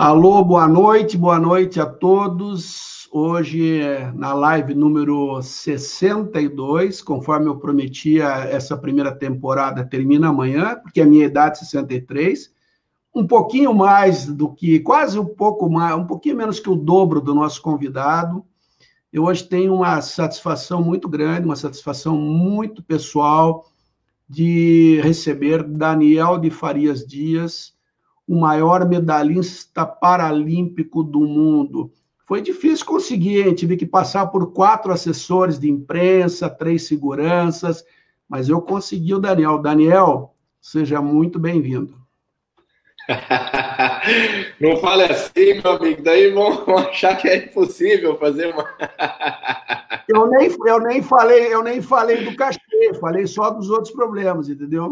Alô, boa noite, boa noite a todos. Hoje, na live número 62, conforme eu prometia, essa primeira temporada termina amanhã, porque a minha idade é 63, um pouquinho mais do que, quase um pouco mais, um pouquinho menos que o dobro do nosso convidado. Eu hoje tenho uma satisfação muito grande, uma satisfação muito pessoal de receber Daniel de Farias Dias, o maior medalhista paralímpico do mundo. Foi difícil conseguir, hein? tive que passar por quatro assessores de imprensa, três seguranças, mas eu consegui o Daniel. Daniel, seja muito bem-vindo. Não fale assim, meu amigo, daí vão achar que é impossível fazer uma. eu, nem, eu, nem falei, eu nem falei do falei só dos outros problemas, entendeu?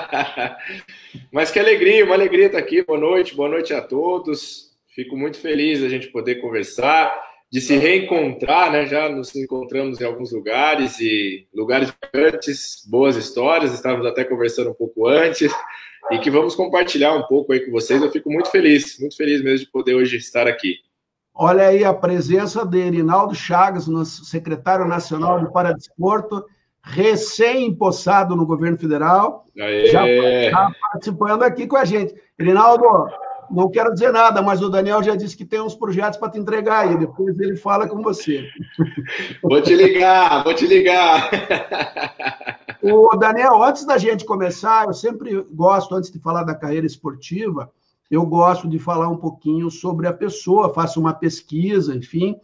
Mas que alegria, uma alegria estar aqui. Boa noite, boa noite a todos. Fico muito feliz a gente poder conversar, de se reencontrar, né? Já nos encontramos em alguns lugares e lugares antes, boas histórias, estávamos até conversando um pouco antes e que vamos compartilhar um pouco aí com vocês. Eu fico muito feliz, muito feliz mesmo de poder hoje estar aqui. Olha aí a presença de Erinaldo Chagas, nosso secretário nacional de Paradesporto, recém-empossado no governo federal, já, já participando aqui com a gente. Erinaldo, não quero dizer nada, mas o Daniel já disse que tem uns projetos para te entregar aí, depois ele fala com você. Vou te ligar, vou te ligar. O Daniel, antes da gente começar, eu sempre gosto, antes de falar da carreira esportiva, eu gosto de falar um pouquinho sobre a pessoa, faço uma pesquisa, enfim.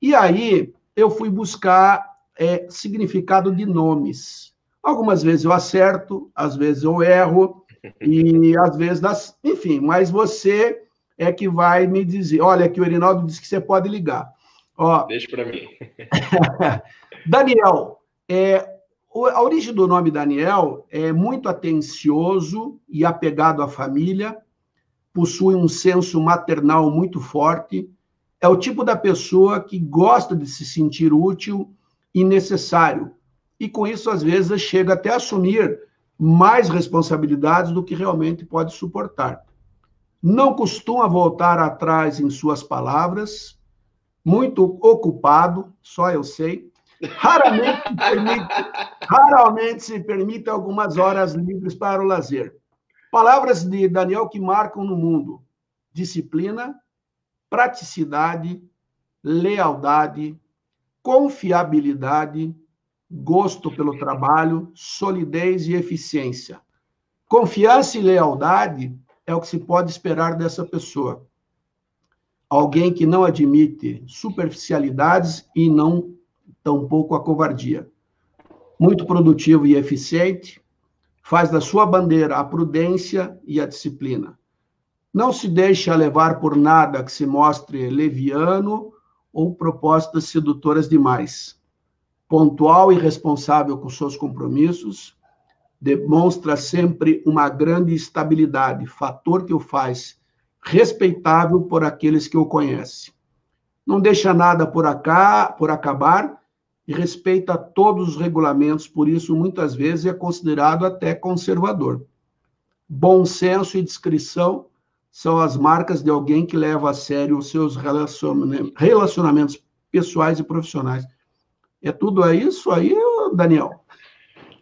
E aí eu fui buscar é, significado de nomes. Algumas vezes eu acerto, às vezes eu erro, e às vezes, das... enfim, mas você é que vai me dizer. Olha, aqui o Erinaldo disse que você pode ligar. Ó, Deixa para mim. Daniel, é, a origem do nome Daniel é muito atencioso e apegado à família, possui um senso maternal muito forte, é o tipo da pessoa que gosta de se sentir útil e necessário, e com isso, às vezes, chega até a assumir mais responsabilidades do que realmente pode suportar. Não costuma voltar atrás em suas palavras, muito ocupado, só eu sei, Raramente permite, raramente se permite algumas horas livres para o lazer. Palavras de Daniel que marcam no mundo: disciplina, praticidade, lealdade, confiabilidade, gosto pelo trabalho, solidez e eficiência. Confiança e lealdade é o que se pode esperar dessa pessoa. Alguém que não admite superficialidades e não tampouco a covardia. Muito produtivo e eficiente, faz da sua bandeira a prudência e a disciplina. Não se deixa levar por nada que se mostre leviano ou propostas sedutoras demais. Pontual e responsável com seus compromissos, demonstra sempre uma grande estabilidade, fator que o faz respeitável por aqueles que o conhecem. Não deixa nada por, acá, por acabar e respeita todos os regulamentos, por isso, muitas vezes, é considerado até conservador. Bom senso e discrição são as marcas de alguém que leva a sério os seus relacionamentos pessoais e profissionais. É tudo isso aí, Daniel?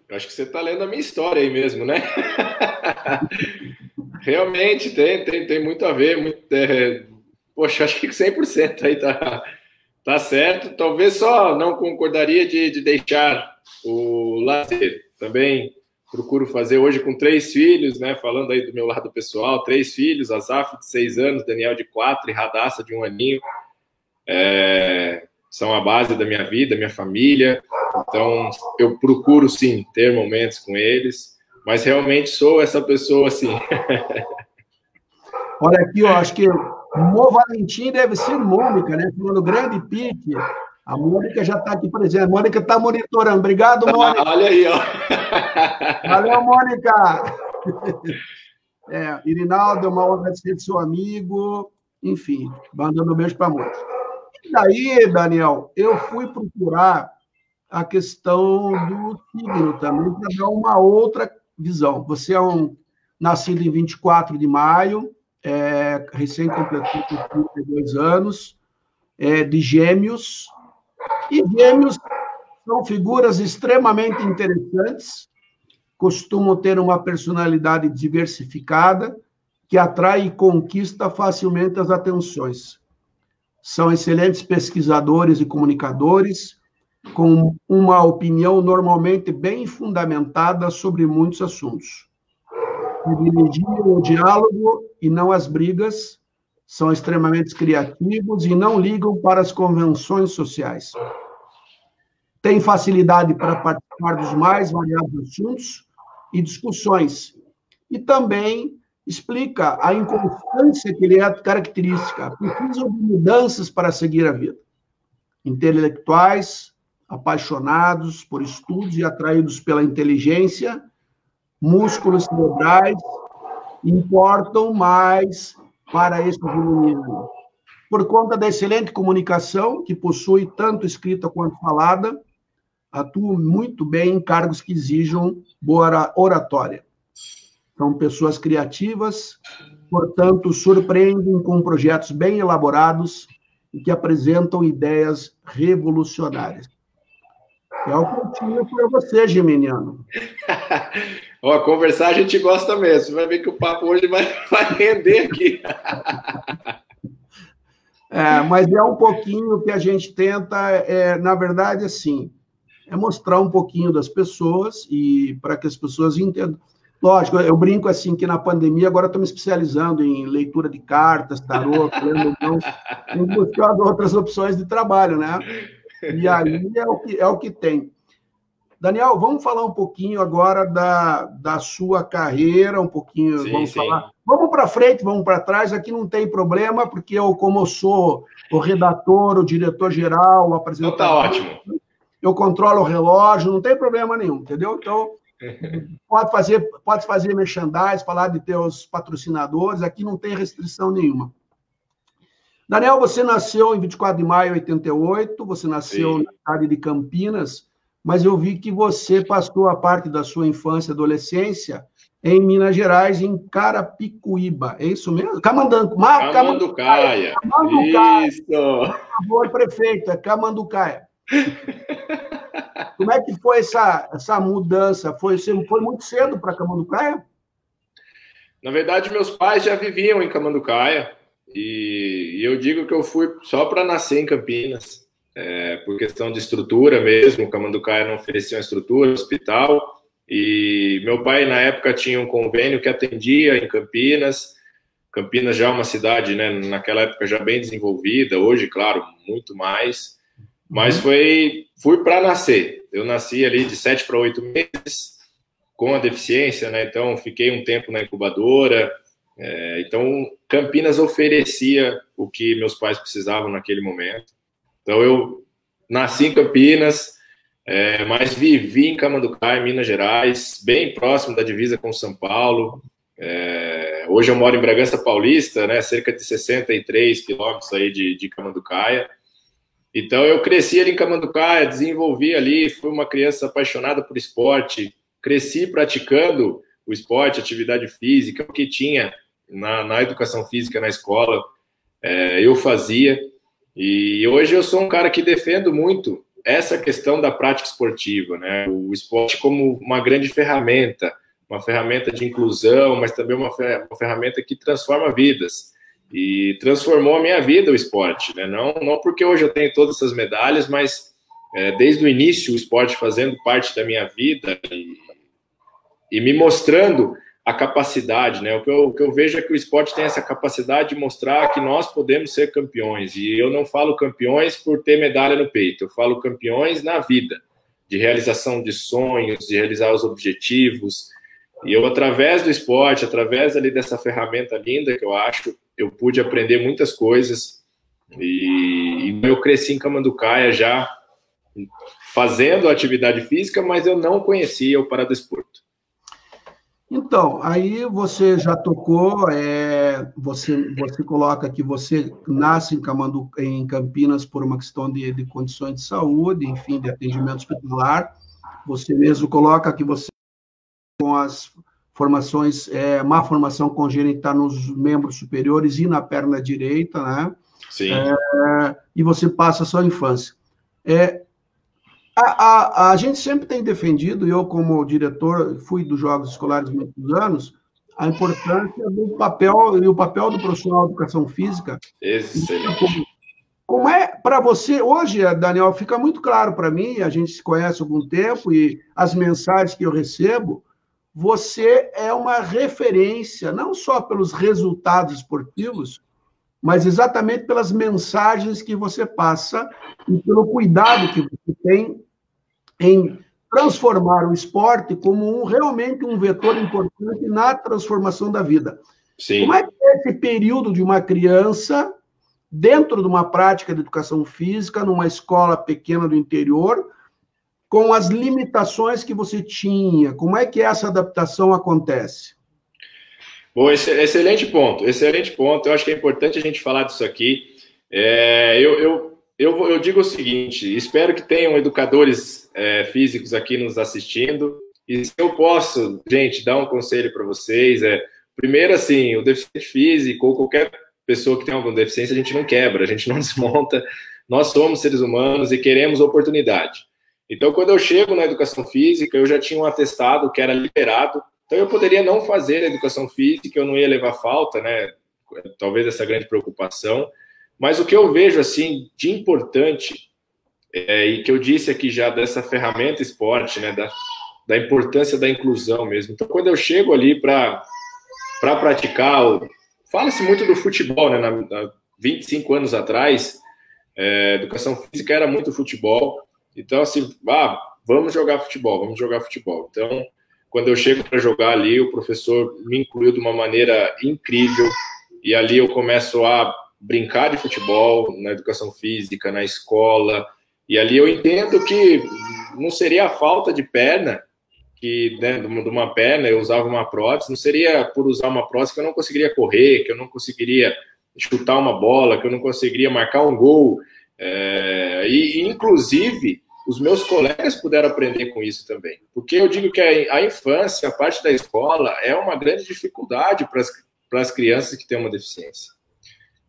Eu acho que você está lendo a minha história aí mesmo, né? Realmente tem, tem, tem muito a ver. Muito, é... Poxa, acho que 100% aí tá, Tá certo. Talvez só não concordaria de, de deixar o lazer. Também procuro fazer hoje com três filhos, né? Falando aí do meu lado pessoal, três filhos, Azaf de seis anos, Daniel de quatro e Radassa de um aninho. É, são a base da minha vida, minha família. Então, eu procuro sim ter momentos com eles, mas realmente sou essa pessoa assim. Olha aqui, eu acho que Mo Valentim deve ser Mônica, né? Falando grande pique. A Mônica já está aqui presente. A Mônica está monitorando. Obrigado, Mônica. olha aí, ó. Valeu, Mônica. É, Irinaldo, uma honra de ser seu amigo. Enfim, mandando um beijo para a Mônica. E daí, Daniel, eu fui procurar a questão do signo também, para dar uma outra visão. Você é um nascido em 24 de maio, é, recém completou 32 anos, é, de gêmeos, e gêmeos são figuras extremamente interessantes, costumam ter uma personalidade diversificada, que atrai e conquista facilmente as atenções. São excelentes pesquisadores e comunicadores, com uma opinião normalmente bem fundamentada sobre muitos assuntos. Privilegiam o diálogo e não as brigas, são extremamente criativos e não ligam para as convenções sociais. Têm facilidade para participar dos mais variados assuntos e discussões, e também explica a inconstância que lhe é característica. Precisam de mudanças para seguir a vida. Intelectuais, apaixonados por estudos e atraídos pela inteligência, músculos cerebrais importam mais para este menino. Por conta da excelente comunicação, que possui tanto escrita quanto falada, atua muito bem em cargos que exijam boa oratória. São pessoas criativas, portanto, surpreendem com projetos bem elaborados e que apresentam ideias revolucionárias. É o tinha para você, Geminiano. Ó, conversar a gente gosta mesmo. Você vai ver que o papo hoje vai, vai render aqui. é, mas é um pouquinho que a gente tenta, é, na verdade, assim, é mostrar um pouquinho das pessoas e para que as pessoas entendam. Lógico, eu brinco assim que na pandemia agora estou me especializando em leitura de cartas, tarô, então, buscando outras opções de trabalho, né? E aí é o que, é o que tem. Daniel, vamos falar um pouquinho agora da, da sua carreira, um pouquinho, sim, vamos sim. falar. Vamos para frente, vamos para trás, aqui não tem problema, porque eu, como eu sou o redator, o diretor-geral, o apresentador... Então tá ótimo. Eu controlo o relógio, não tem problema nenhum, entendeu? Então, pode fazer, pode fazer merchandise, falar de teus patrocinadores, aqui não tem restrição nenhuma. Daniel, você nasceu em 24 de maio de 88, você nasceu Sim. na cidade de Campinas, mas eu vi que você passou a parte da sua infância e adolescência em Minas Gerais, em Carapicuíba. É isso mesmo? Camandanco, Camanducaia. Camanducaia. Isso. Por favor, prefeito, é Camanducaia. Como é que foi essa, essa mudança? Foi, foi muito cedo para Camanducaia? Na verdade, meus pais já viviam em Camanducaia. E, e eu digo que eu fui só para nascer em Campinas, é, por questão de estrutura mesmo. O Camanducaia não oferecia uma estrutura, hospital. E meu pai, na época, tinha um convênio que atendia em Campinas. Campinas já é uma cidade, né, naquela época já bem desenvolvida, hoje, claro, muito mais. Mas uhum. foi, fui para nascer. Eu nasci ali de sete para oito meses com a deficiência, né? Então fiquei um tempo na incubadora, é, então, Campinas oferecia o que meus pais precisavam naquele momento. Então, eu nasci em Campinas, é, mas vivi em Camanducaia, Minas Gerais, bem próximo da divisa com São Paulo. É, hoje eu moro em Bragança Paulista, né, cerca de 63 quilômetros aí de, de Camanducaia. Então, eu cresci ali em Camanducaia, desenvolvi ali, fui uma criança apaixonada por esporte, cresci praticando o esporte, atividade física, o que tinha na, na educação física na escola, é, eu fazia. E hoje eu sou um cara que defendo muito essa questão da prática esportiva, né? O esporte como uma grande ferramenta, uma ferramenta de inclusão, mas também uma, ferramenta que transforma vidas. E transformou a minha vida o esporte, né? Não, não porque hoje eu tenho todas essas medalhas, mas é, desde o início o esporte fazendo parte da minha vida e, e me mostrando a capacidade, né? O que, eu, o que eu vejo é que o esporte tem essa capacidade de mostrar que nós podemos ser campeões. E eu não falo campeões por ter medalha no peito, eu falo campeões na vida, de realização de sonhos, de realizar os objetivos. E eu, através do esporte, através ali dessa ferramenta linda que eu acho, eu pude aprender muitas coisas. E, e eu cresci em Camanducaia já fazendo atividade física, mas eu não conhecia o Paradesporto. Então, aí você já tocou, é, você, você coloca que você nasce em, Camandu, em Campinas por uma questão de, de condições de saúde, enfim, de atendimento hospitalar. Você mesmo coloca que você com as formações, é, má formação congênita nos membros superiores e na perna direita, né? Sim. É, e você passa a sua infância. É, a, a, a, gente sempre tem defendido, eu como diretor, fui dos Jogos Escolares muitos anos, a importância do papel e o papel do profissional de educação física. Excelente. Como é para você, hoje, Daniel, fica muito claro para mim, a gente se conhece há algum tempo e as mensagens que eu recebo, você é uma referência, não só pelos resultados esportivos, mas exatamente pelas mensagens que você passa e pelo cuidado que você tem em transformar o esporte como um, realmente um vetor importante na transformação da vida. Sim. Como é que é esse período de uma criança dentro de uma prática de educação física, numa escola pequena do interior, com as limitações que você tinha? Como é que essa adaptação acontece? Bom, excelente ponto, excelente ponto. Eu acho que é importante a gente falar disso aqui. É, eu, eu, eu, eu, digo o seguinte: espero que tenham educadores é, físicos aqui nos assistindo. E se eu posso, gente, dar um conselho para vocês, é primeiro assim, o deficiente físico ou qualquer pessoa que tem alguma deficiência, a gente não quebra, a gente não desmonta. Nós somos seres humanos e queremos oportunidade. Então, quando eu chego na educação física, eu já tinha um atestado que era liberado. Então, eu poderia não fazer a educação física, eu não ia levar falta, né? Talvez essa grande preocupação. Mas o que eu vejo, assim, de importante, é, e que eu disse aqui já dessa ferramenta esporte, né? Da, da importância da inclusão mesmo. Então, quando eu chego ali para praticar Fala-se muito do futebol, né? Na, na 25 anos atrás, é, educação física era muito futebol. Então, assim, ah, vamos jogar futebol, vamos jogar futebol. Então, quando eu chego para jogar ali, o professor me incluiu de uma maneira incrível. E ali eu começo a brincar de futebol na educação física, na escola. E ali eu entendo que não seria a falta de perna que né, de uma perna eu usava uma prótese, não seria por usar uma prótese que eu não conseguiria correr, que eu não conseguiria chutar uma bola, que eu não conseguiria marcar um gol. É, e, inclusive, os meus colegas puderam aprender com isso também. Porque eu digo que a, a infância, a parte da escola, é uma grande dificuldade para as crianças que têm uma deficiência.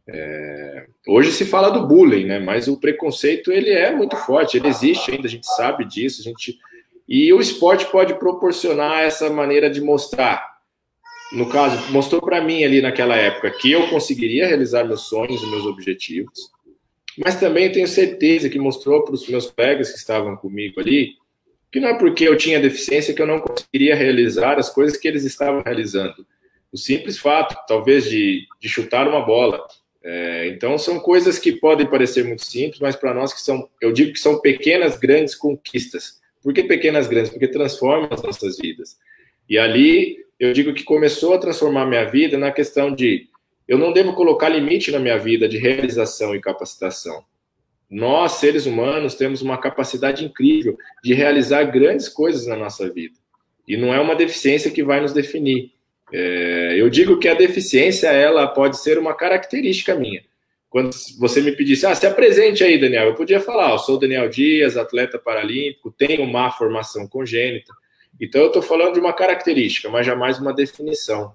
É, hoje se fala do bullying, né? Mas o preconceito ele é muito forte, ele existe ainda, a gente sabe disso, a gente e o esporte pode proporcionar essa maneira de mostrar. No caso, mostrou para mim ali naquela época que eu conseguiria realizar meus sonhos e meus objetivos, mas também tenho certeza que mostrou para os meus colegas que estavam comigo ali que não é porque eu tinha deficiência que eu não conseguiria realizar as coisas que eles estavam realizando. O simples fato, talvez, de, de chutar uma bola. É, então, são coisas que podem parecer muito simples, mas para nós que são, eu digo que são pequenas, grandes conquistas por que pequenas grandes? Porque transformam as nossas vidas. E ali eu digo que começou a transformar minha vida na questão de eu não devo colocar limite na minha vida de realização e capacitação. Nós, seres humanos, temos uma capacidade incrível de realizar grandes coisas na nossa vida. E não é uma deficiência que vai nos definir. É, eu digo que a deficiência ela pode ser uma característica minha quando você me pedisse, ah, se apresente aí, Daniel, eu podia falar, eu sou Daniel Dias, atleta paralímpico, tenho má formação congênita. Então, eu estou falando de uma característica, mas jamais uma definição.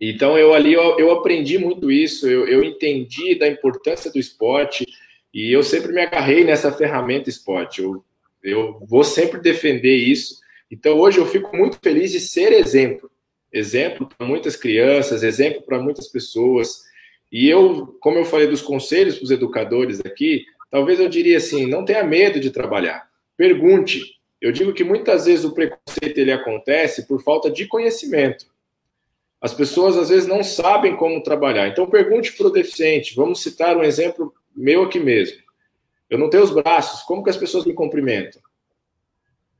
Então, eu ali, eu, eu aprendi muito isso, eu, eu entendi da importância do esporte e eu sempre me agarrei nessa ferramenta esporte. Eu, eu vou sempre defender isso. Então, hoje eu fico muito feliz de ser exemplo. Exemplo para muitas crianças, exemplo para muitas pessoas. E eu, como eu falei dos conselhos para os educadores aqui, talvez eu diria assim: não tenha medo de trabalhar. Pergunte. Eu digo que muitas vezes o preconceito ele acontece por falta de conhecimento. As pessoas às vezes não sabem como trabalhar. Então pergunte para o deficiente. Vamos citar um exemplo meu aqui mesmo. Eu não tenho os braços. Como que as pessoas me cumprimentam?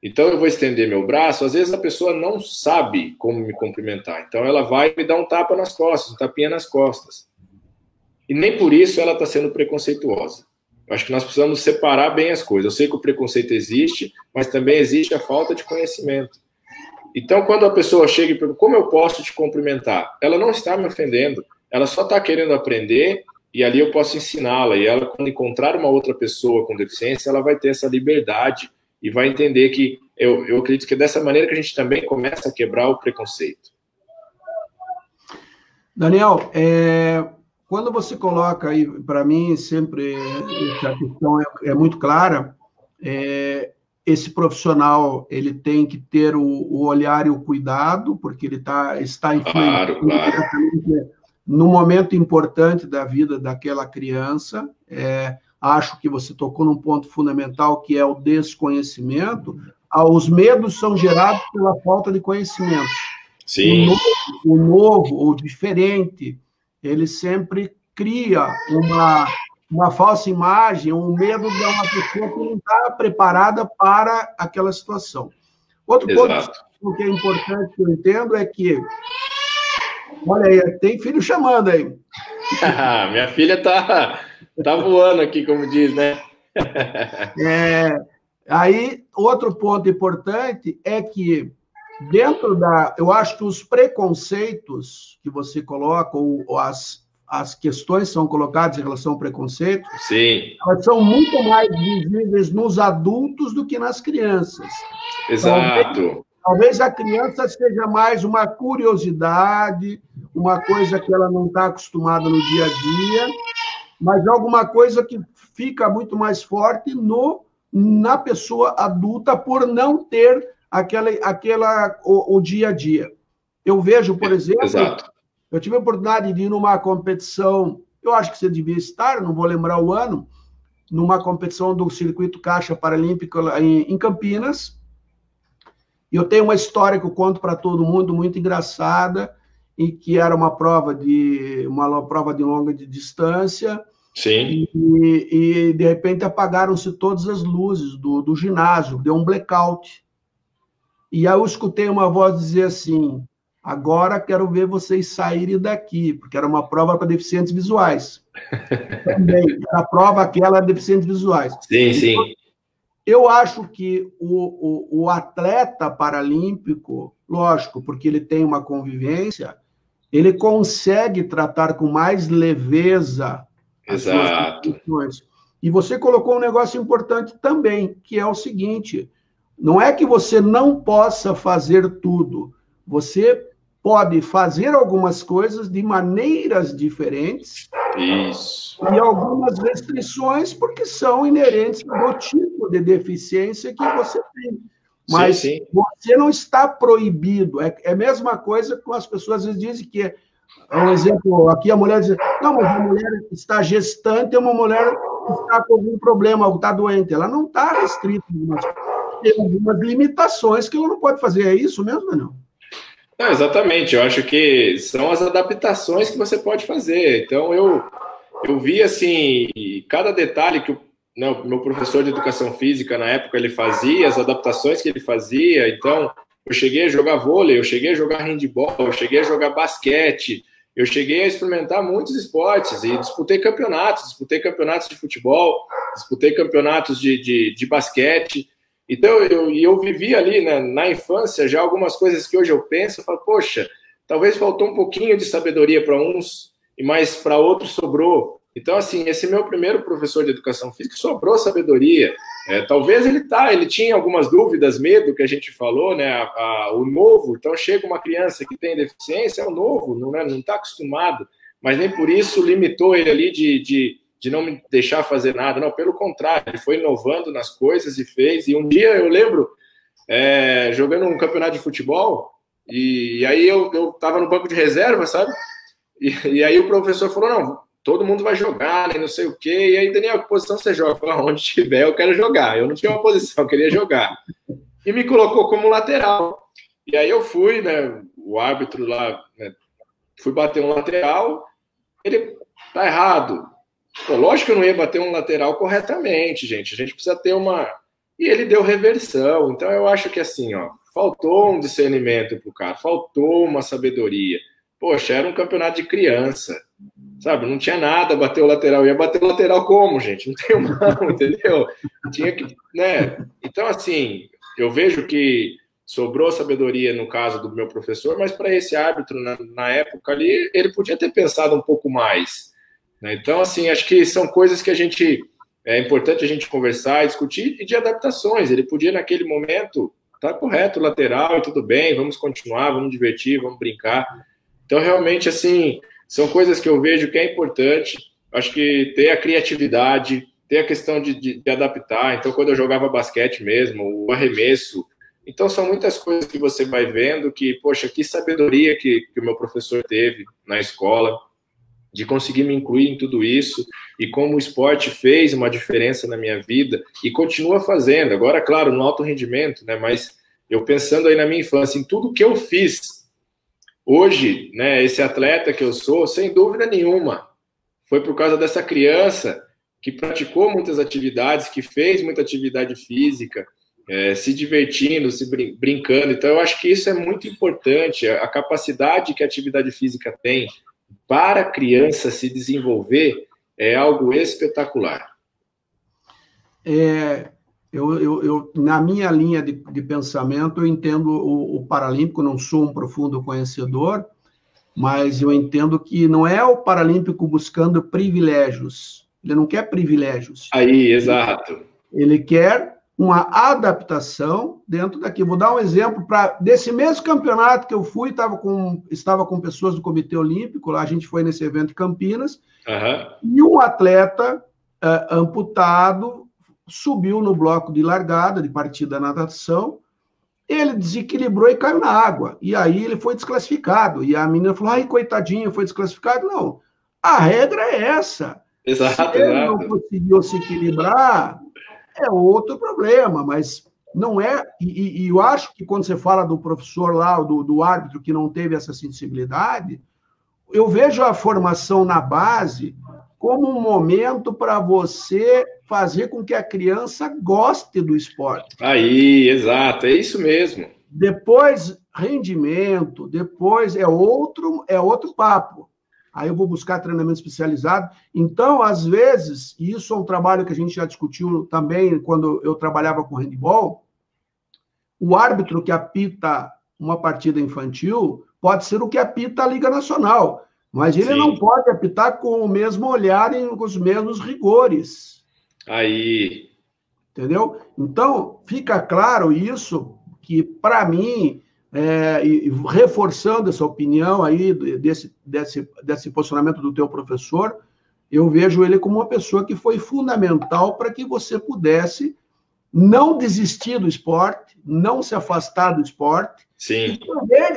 Então eu vou estender meu braço. Às vezes a pessoa não sabe como me cumprimentar. Então ela vai me dar um tapa nas costas, um tapinha nas costas. E nem por isso ela está sendo preconceituosa. Eu acho que nós precisamos separar bem as coisas. Eu sei que o preconceito existe, mas também existe a falta de conhecimento. Então, quando a pessoa chega e pergunta como eu posso te cumprimentar, ela não está me ofendendo, ela só está querendo aprender e ali eu posso ensiná-la. E ela, quando encontrar uma outra pessoa com deficiência, ela vai ter essa liberdade e vai entender que eu, eu acredito que é dessa maneira que a gente também começa a quebrar o preconceito. Daniel, é, quando você coloca aí, para mim, sempre a questão é, é muito clara, é, esse profissional ele tem que ter o, o, olhar e o cuidado, porque ele tá, está influenciando claro, claro. no momento importante da vida daquela criança. É, acho que você tocou num ponto fundamental que é o desconhecimento. Ah, os medos são gerados pela falta de conhecimento. Sim. O novo, o novo ou diferente, ele sempre cria uma, uma falsa imagem, um medo de uma pessoa que não está preparada para aquela situação. Outro Exato. ponto que é importante que eu entendo é que, olha aí, tem filho chamando aí. Minha filha tá, tá voando aqui, como diz, né? é, aí, outro ponto importante é que dentro da. Eu acho que os preconceitos que você coloca, ou, as, as questões são colocadas em relação ao preconceito, Sim. elas são muito mais visíveis nos adultos do que nas crianças. Exato. Talvez, talvez a criança seja mais uma curiosidade, uma coisa que ela não está acostumada no dia a dia, mas alguma coisa que fica muito mais forte no na pessoa adulta por não ter aquela, aquela o, o dia a dia. Eu vejo, por exemplo, Exato. eu tive a oportunidade de ir numa competição, eu acho que você devia estar, não vou lembrar o ano, numa competição do Circuito Caixa Paralímpico em, em Campinas. E eu tenho uma história que eu conto para todo mundo, muito engraçada, e que era uma prova de uma prova de longa de distância. Sim. E, e de repente apagaram-se todas as luzes do, do ginásio, deu um blackout. E aí eu escutei uma voz dizer assim: agora quero ver vocês saírem daqui, porque era uma prova para deficientes visuais. Também, a prova aquela de deficientes visuais. Sim, sim. Eu acho que o, o, o, atleta paralímpico, lógico, porque ele tem uma convivência, ele consegue tratar com mais leveza Exato. as suas E você colocou um negócio importante também, que é o seguinte: não é que você não possa fazer tudo. Você pode fazer algumas coisas de maneiras diferentes. Isso. E algumas restrições, porque são inerentes ao tipo de deficiência que você tem. Mas sim, sim. você não está proibido. É, é a mesma coisa que as pessoas às vezes dizem que é um exemplo, aqui a mulher diz, não, mas a mulher está gestante, é uma mulher que está com algum problema, está doente. Ela não está restrita tem algumas limitações que ela não pode fazer. É isso mesmo, não? É, exatamente. Eu acho que são as adaptações que você pode fazer. Então, eu, eu vi, assim, cada detalhe que o, né, o meu professor de educação física, na época, ele fazia, as adaptações que ele fazia. Então, eu cheguei a jogar vôlei, eu cheguei a jogar handball, eu cheguei a jogar basquete, eu cheguei a experimentar muitos esportes e disputei campeonatos, disputei campeonatos de futebol, disputei campeonatos de, de, de basquete. Então, eu, eu vivi ali né, na infância já algumas coisas que hoje eu penso, eu falo, poxa, talvez faltou um pouquinho de sabedoria para uns, e mais para outros sobrou. Então, assim, esse meu primeiro professor de educação física sobrou sabedoria. É, talvez ele tá, ele tinha algumas dúvidas, medo que a gente falou, né? A, a, o novo, então chega uma criança que tem deficiência, é o novo, não está não tá acostumado, mas nem por isso limitou ele ali de, de de não me deixar fazer nada. Não, pelo contrário, ele foi inovando nas coisas e fez. E um dia eu lembro, é, jogando um campeonato de futebol, e, e aí eu, eu no banco de reserva, sabe? E, e, aí o professor falou: não, todo mundo vai jogar, nem não sei o quê. E aí, Daniel, que posição você joga? Falei, onde tiver, eu quero jogar. Eu não tinha uma posição, eu queria jogar. E me colocou como lateral. E aí eu fui, né? O árbitro lá, né, fui bater um lateral. Ele tá errado Pô, lógico que eu não ia bater um lateral corretamente, gente. A gente precisa ter uma. E ele deu reversão. Então eu acho que assim, ó, faltou um discernimento pro cara, faltou uma sabedoria. Poxa, era um campeonato de criança, sabe? Não tinha nada, bater o lateral. Ia bater o lateral como, gente? Não tem mão, entendeu? Tinha que, né? Então, assim, eu vejo que sobrou sabedoria no caso do meu professor, mas para esse árbitro, na, na época ali, ele podia ter pensado um pouco mais. Né? Então, assim, acho que são coisas que a gente é importante a gente conversar, discutir e de adaptações. Ele podia naquele momento tá correto, lateral e tudo bem, vamos continuar, vamos divertir, vamos brincar. Então, realmente, assim, são coisas que eu vejo que é importante. Acho que ter a criatividade, ter a questão de, de, de adaptar. Então, quando eu jogava basquete mesmo, o arremesso. Então, são muitas coisas que você vai vendo que, poxa, que sabedoria que, que o meu professor teve na escola de conseguir me incluir em tudo isso e como o esporte fez uma diferença na minha vida e continua fazendo. Agora, claro, no alto rendimento, né? Mas eu pensando aí na minha infância, em tudo que eu fiz, hoje, né? Esse atleta que eu sou, sem dúvida nenhuma, foi por causa dessa criança que praticou muitas atividades, que fez muita atividade física, é, se divertindo, se brin brincando. Então, eu acho que isso é muito importante, a capacidade que a atividade física tem para a criança se desenvolver é algo espetacular. É, eu, eu, eu, na minha linha de, de pensamento, eu entendo o, o, Paralímpico, não sou um profundo conhecedor, mas eu entendo que não é o Paralímpico buscando privilégios. Ele não quer privilégios. Aí, exato. Ele quer uma adaptação dentro daqui. Vou dar um exemplo para desse mesmo campeonato que eu fui, estava com, estava com pessoas do Comitê Olímpico, lá a gente foi nesse evento em Campinas, uhum. e um atleta uh, amputado subiu no bloco de largada, de partida da natação, ele desequilibrou e caiu na água. E aí ele foi desclassificado. E a menina falou: ai, coitadinho, foi desclassificado. Não, a regra é essa. Exato, Se ele exato. não conseguiu se equilibrar, é outro problema, mas não é. E, e, eu acho que quando você fala do professor lá, do, do árbitro que não teve essa sensibilidade, eu vejo a formação na base como um momento para você fazer com que a criança goste do esporte. Aí, exato, é isso mesmo. Depois rendimento, depois é outro é outro papo aí eu vou buscar treinamento especializado. Então, às vezes, e isso é um trabalho que a gente já discutiu também quando eu trabalhava com handball, o árbitro que apita uma partida infantil pode ser o que apita a Liga Nacional, mas ele Sim. não pode apitar com o mesmo olhar e com os mesmos rigores. Aí. Entendeu? Então, fica claro isso, que para mim, é, e, reforçando essa opinião aí desse, desse, desse posicionamento do teu professor, eu vejo ele como uma pessoa que foi fundamental para que você pudesse não desistir do esporte, não se afastar do esporte, Sim.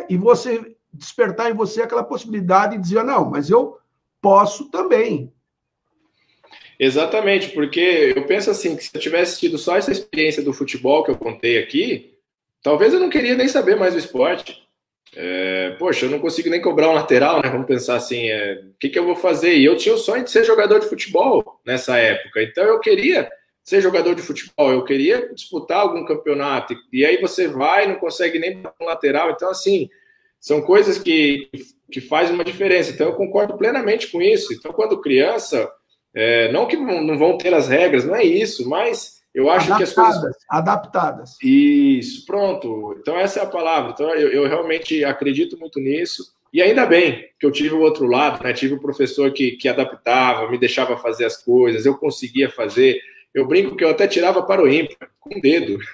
E, e você despertar em você aquela possibilidade de dizer, não, mas eu posso também. Exatamente, porque eu penso assim, que se eu tivesse tido só essa experiência do futebol que eu contei aqui, Talvez eu não queria nem saber mais do esporte. É, poxa, eu não consigo nem cobrar um lateral, né? Vamos pensar assim, é, o que, que eu vou fazer? E eu tinha o sonho de ser jogador de futebol nessa época, então eu queria ser jogador de futebol, eu queria disputar algum campeonato, e aí você vai não consegue nem um lateral, então assim, são coisas que, que fazem uma diferença, então eu concordo plenamente com isso. Então, quando criança, é, não que não vão ter as regras, não é isso, mas eu acho adaptadas, que as coisas. Adaptadas. Isso, pronto. Então, essa é a palavra. Então, eu, eu, realmente acredito muito nisso. E ainda bem que eu tive o outro lado, né? Tive o um professor que, que adaptava, me deixava fazer as coisas, eu conseguia fazer. Eu brinco que eu até tirava para o ímpar, com o dedo.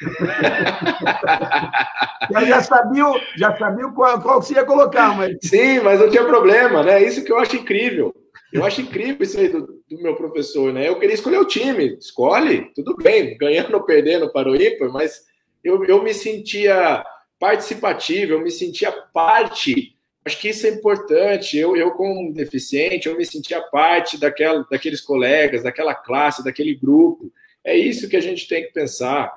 Já sabia, já sabia qual, qual você ia colocar, mas. Sim, mas não tinha problema, né? Isso que eu acho incrível. Eu acho incrível isso aí do, do, meu professor, né? Eu queria escolher o time. Escolhe, tudo bem, ganhando ou perdendo para o ímpar, mas eu, eu me sentia participativo, eu me sentia parte. Acho que isso é importante. Eu, eu como deficiente, eu me sentia parte daquela, daqueles colegas, daquela classe, daquele grupo. É isso que a gente tem que pensar.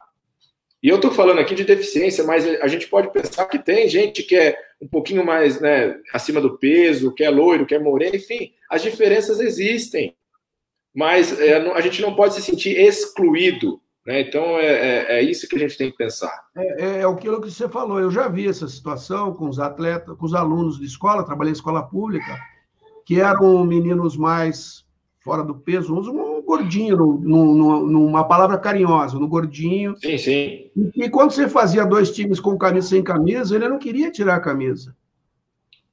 E eu estou falando aqui de deficiência, mas a gente pode pensar que tem gente que é um pouquinho mais né, acima do peso, que é loiro, que é moreno, enfim, as diferenças existem. Mas é, a gente não pode se sentir excluído. Né? Então é, é, é, isso que a gente tem que pensar. É, é, é aquilo que você falou. Eu já vi essa situação com os atletas, com os alunos de escola, trabalhei em escola pública, que eram meninos mais fora do peso, um gordinho, no, no, numa palavra carinhosa, no gordinho. Sim, sim. E, e, quando você fazia dois times com camisa e sem camisa, ele não queria tirar a camisa.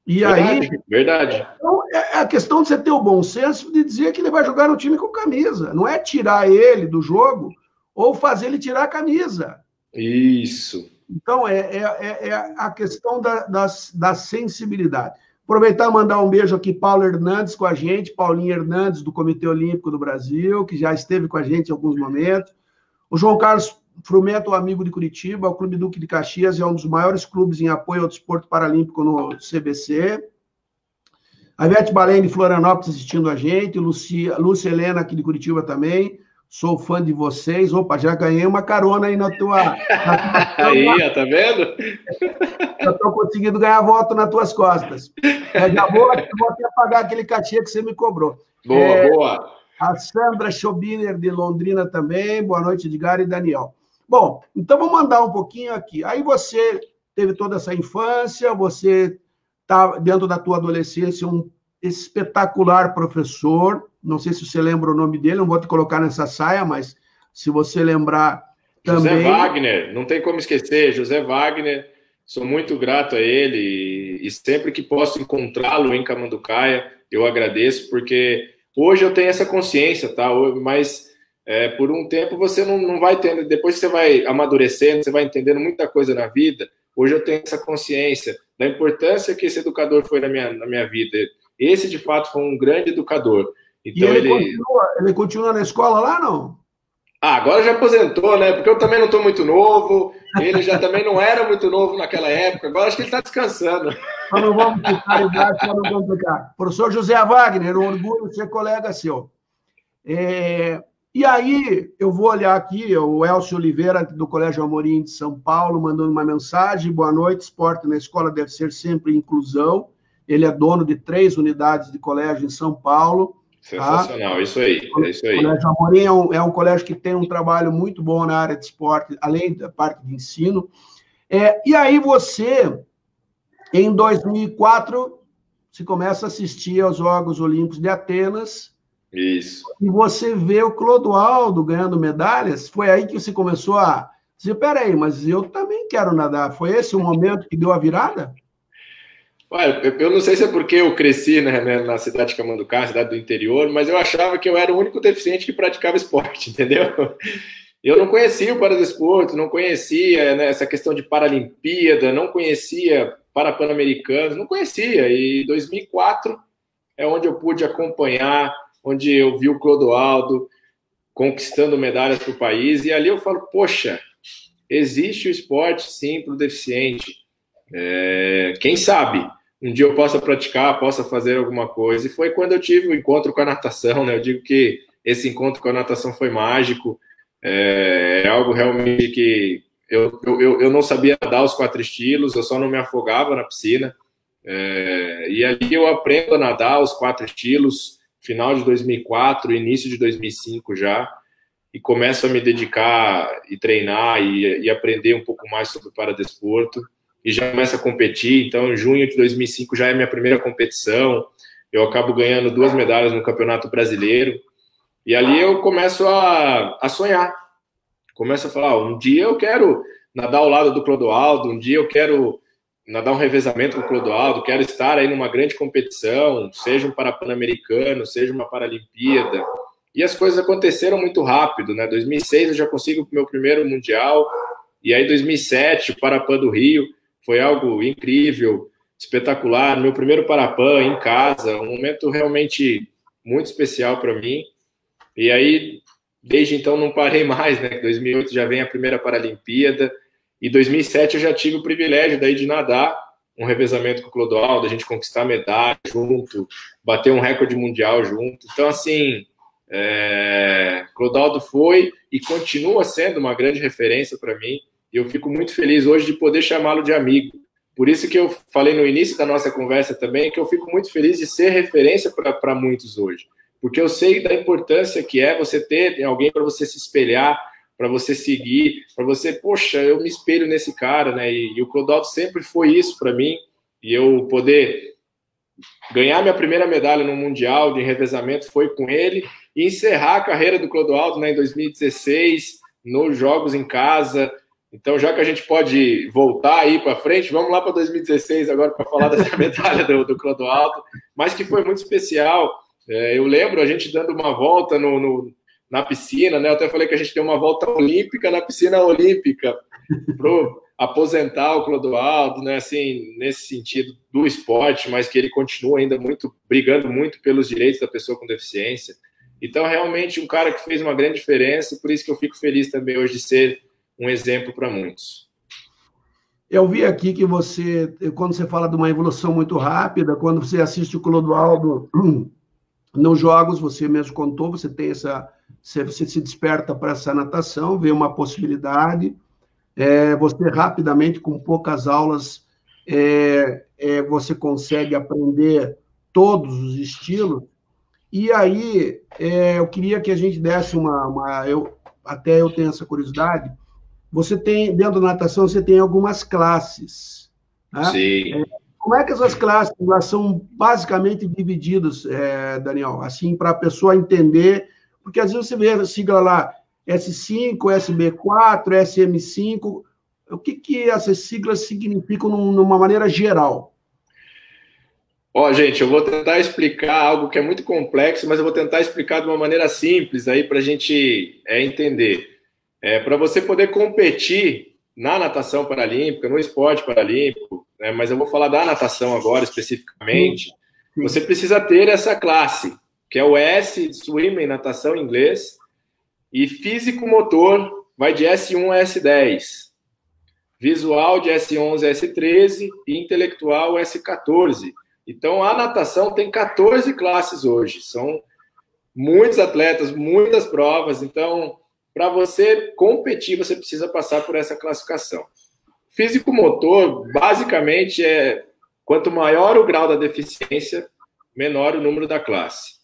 E verdade, aí. Verdade. Então, é a questão de você ter o bom senso de dizer que ele vai jogar no time com camisa. Não é tirar ele do jogo ou fazer ele tirar a camisa. Isso. Então, é, é, é, é a questão da, das, da sensibilidade. Aproveitar e mandar um beijo aqui, Paulo Hernandes com a gente, Paulinho Hernandes, do Comitê Olímpico do Brasil, que já esteve com a gente em alguns momentos. O João Carlos Frumento, amigo de Curitiba, o Clube Duque de Caxias é um dos maiores clubes em apoio ao desporto paralímpico no CBC. A Ivete Balém de Florianópolis assistindo a gente, Lucia, Lúcia Helena aqui de Curitiba também. Sou fã de vocês. Opa, já ganhei uma carona aí na tua. Na tua aí, tá vendo? Já estou conseguindo ganhar voto nas tuas costas. Eu já vou, vou até pagar aquele cachê que você me cobrou. Boa, é, boa. A Sandra Schobiner de Londrina também. Boa noite, Edgar e Daniel. Bom, então vamos mandar um pouquinho aqui. Aí você teve toda essa infância, você está dentro da tua adolescência um espetacular professor. Não sei se você lembra o nome dele, não vou te colocar nessa saia, mas se você lembrar também. José Wagner, não tem como esquecer, José Wagner. Sou muito grato a ele e, sempre que posso encontrá-lo em Camanducaia, eu agradeço, porque hoje eu tenho essa consciência, tá? Mas é, por um tempo você não, não vai tendo, depois você vai amadurecendo, você vai entendendo muita coisa na vida. Hoje eu tenho essa consciência da importância que esse educador foi na minha, na minha vida. Esse, de fato, foi um grande educador. Então, e ele, ele... Continua, ele continua na escola lá, não? Ah, agora já aposentou, né? Porque eu também não estou muito novo. Ele já também não era muito novo naquela época. Agora acho que ele está descansando. Nós não vamos ficar idade, não vamos ficar. Professor José Wagner, um orgulho de ser colega seu. É, e aí, eu vou olhar aqui, o Elcio Oliveira, do Colégio Amorim de São Paulo, mandando uma mensagem. Boa noite, esporte na escola deve ser sempre inclusão. Ele é dono de três unidades de colégio em São Paulo. Sensacional, tá? isso aí, é isso aí. O Colégio Amorim é um, é um, colégio que tem um trabalho muito bom na área de esporte, além da parte de ensino. É, e aí você, em 2004, se começa a assistir aos Jogos Olímpicos de Atenas, isso. E você vê o Clodoaldo ganhando medalhas, foi aí que você começou a dizer, peraí, mas eu também quero nadar. Foi esse o momento que deu a virada? Olha, eu não sei se é porque eu cresci né, né, na cidade de Camanducá, cidade do interior, mas eu achava que eu era o único deficiente que praticava esporte, entendeu? Eu não conhecia o paradesporto, não conhecia né, essa questão de Paralimpíada, não conhecia Parapan-Americanos, não conhecia. E 2004 é onde eu pude acompanhar onde eu vi o Clodoaldo conquistando medalhas para o país, e ali eu falo, poxa, existe o esporte sim para o deficiente. É, quem sabe um dia eu possa praticar, possa fazer alguma coisa. E foi quando eu tive o encontro com a natação, né? Eu digo que esse encontro com a natação foi mágico, é, é algo realmente que eu, eu, eu não sabia nadar os quatro estilos, eu só não me afogava na piscina. É, e ali eu aprendo a nadar os quatro estilos, final de 2004, início de 2005 já, e começo a me dedicar e treinar e, e aprender um pouco mais sobre o paradesporto, e já começo a competir, então em junho de 2005 já é minha primeira competição, eu acabo ganhando duas medalhas no Campeonato Brasileiro, e ali eu começo a, a sonhar, começo a falar, um dia eu quero nadar ao lado do Clodoaldo, um dia eu quero nadar um revezamento com o Clodoaldo, quero estar aí numa grande competição, seja um Parapan-Americano, seja uma Paralimpíada. E as coisas aconteceram muito rápido, né? 2006 eu já consigo o meu primeiro Mundial, e aí 2007, o Parapan do Rio, foi algo incrível, espetacular, meu primeiro Parapan em casa, um momento realmente muito especial para mim. E aí, desde então, não parei mais, né? 2008 já vem a primeira Paralimpíada, e 2007 eu já tive o privilégio daí de nadar um revezamento com o Clodoaldo, a gente conquistar medalha junto, bater um recorde mundial junto. Então, assim, é... Clodoaldo foi e continua sendo uma grande referência para mim. Eu fico muito feliz hoje de poder chamá-lo de amigo. Por isso que eu falei no início da nossa conversa também que eu fico muito feliz de ser referência para muitos hoje. Porque eu sei da importância que é você ter alguém para você se espelhar, para você seguir, para você, poxa, eu me espelho nesse cara, né? E, e o Clodoaldo sempre foi isso para mim, e eu poder ganhar minha primeira medalha no Mundial de revezamento foi com ele, e encerrar a carreira do Clodoaldo né, em 2016, nos Jogos em Casa. Então, já que a gente pode voltar aí para frente, vamos lá para 2016 agora para falar dessa medalha do, do Clodoaldo, mas que foi muito especial. É, eu lembro a gente dando uma volta no, no na piscina, né? Eu até falei que a gente tem uma volta olímpica na piscina olímpica pro aposentar o Clodoaldo, né? Assim, nesse sentido do esporte, mas que ele continua ainda muito brigando muito pelos direitos da pessoa com deficiência. Então, realmente, um cara que fez uma grande diferença, por isso que eu fico feliz também hoje de ser um exemplo para muitos. Eu vi aqui que você, quando você fala de uma evolução muito rápida, quando você assiste o Clodoaldo nos jogos, você mesmo contou, você tem essa, você se desperta para essa natação, vê uma possibilidade, é, você rapidamente, com poucas aulas, é, é, você consegue aprender todos os estilos, e aí é, eu queria que a gente desse uma, uma eu, até eu tenho essa curiosidade, você tem, dentro da natação, você tem algumas classes. Né? Sim. É, como é que essas classes elas são basicamente divididas, é, Daniel? Assim, para a pessoa entender, porque às vezes você vê a sigla lá S5, SB4, SM5. O que, que essas siglas significam numa maneira geral? Ó, oh, gente, eu vou tentar explicar algo que é muito complexo, mas eu vou tentar explicar de uma maneira simples aí para a gente é, entender. É, para você poder competir na natação paralímpica, no esporte paralímpico, né, mas eu vou falar da natação agora especificamente, você precisa ter essa classe, que é o S, Swimming, natação em inglês, e físico-motor vai de S1 a S10, visual de S11 a S13 e intelectual S14. Então, a natação tem 14 classes hoje, são muitos atletas, muitas provas, então para você competir, você precisa passar por essa classificação. Físico-motor, basicamente, é quanto maior o grau da deficiência, menor o número da classe.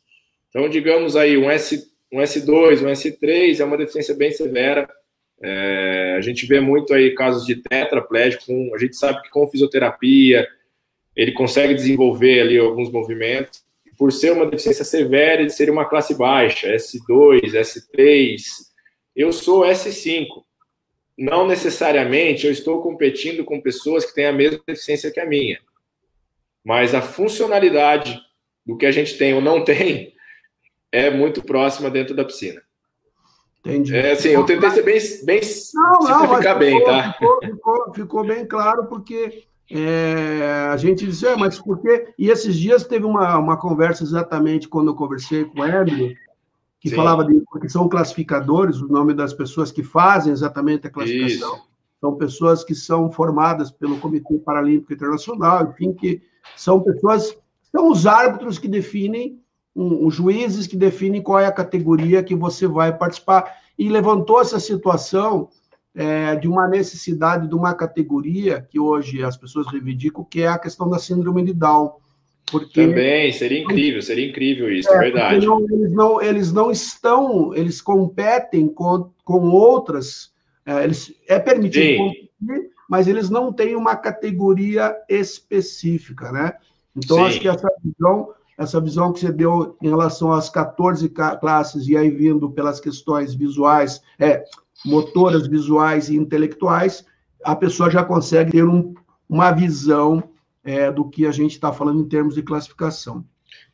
Então, digamos aí, um, S, um S2, um S3 é uma deficiência bem severa. É, a gente vê muito aí casos de tetraplégico, a gente sabe que com fisioterapia ele consegue desenvolver ali alguns movimentos. Por ser uma deficiência severa, ele seria uma classe baixa, S2, S3, eu sou S5. Não necessariamente eu estou competindo com pessoas que têm a mesma deficiência que a minha. Mas a funcionalidade do que a gente tem ou não tem é muito próxima dentro da piscina. Entendi. É, assim, eu tentei ser bem, bem não, simplificar não, bem, ficou, tá? Ficou, ficou, ficou, bem claro, porque é, a gente disse, é, mas por quê? E esses dias teve uma, uma conversa exatamente quando eu conversei com o Hélio, que Sim. falava de porque são classificadores, o nome das pessoas que fazem exatamente a classificação. Isso. São pessoas que são formadas pelo Comitê Paralímpico Internacional, enfim, que são pessoas, são os árbitros que definem, os juízes que definem qual é a categoria que você vai participar. E levantou essa situação é, de uma necessidade de uma categoria que hoje as pessoas reivindicam, que é a questão da síndrome de Down. Porque, Também, seria incrível, seria incrível isso, é, é verdade. Não, eles, não, eles não estão, eles competem com, com outras, é, eles, é permitido competir, mas eles não têm uma categoria específica, né? Então, Sim. acho que essa visão, essa visão que você deu em relação às 14 classes, e aí vindo pelas questões visuais, é, motoras, visuais e intelectuais, a pessoa já consegue ter um, uma visão é, do que a gente está falando em termos de classificação.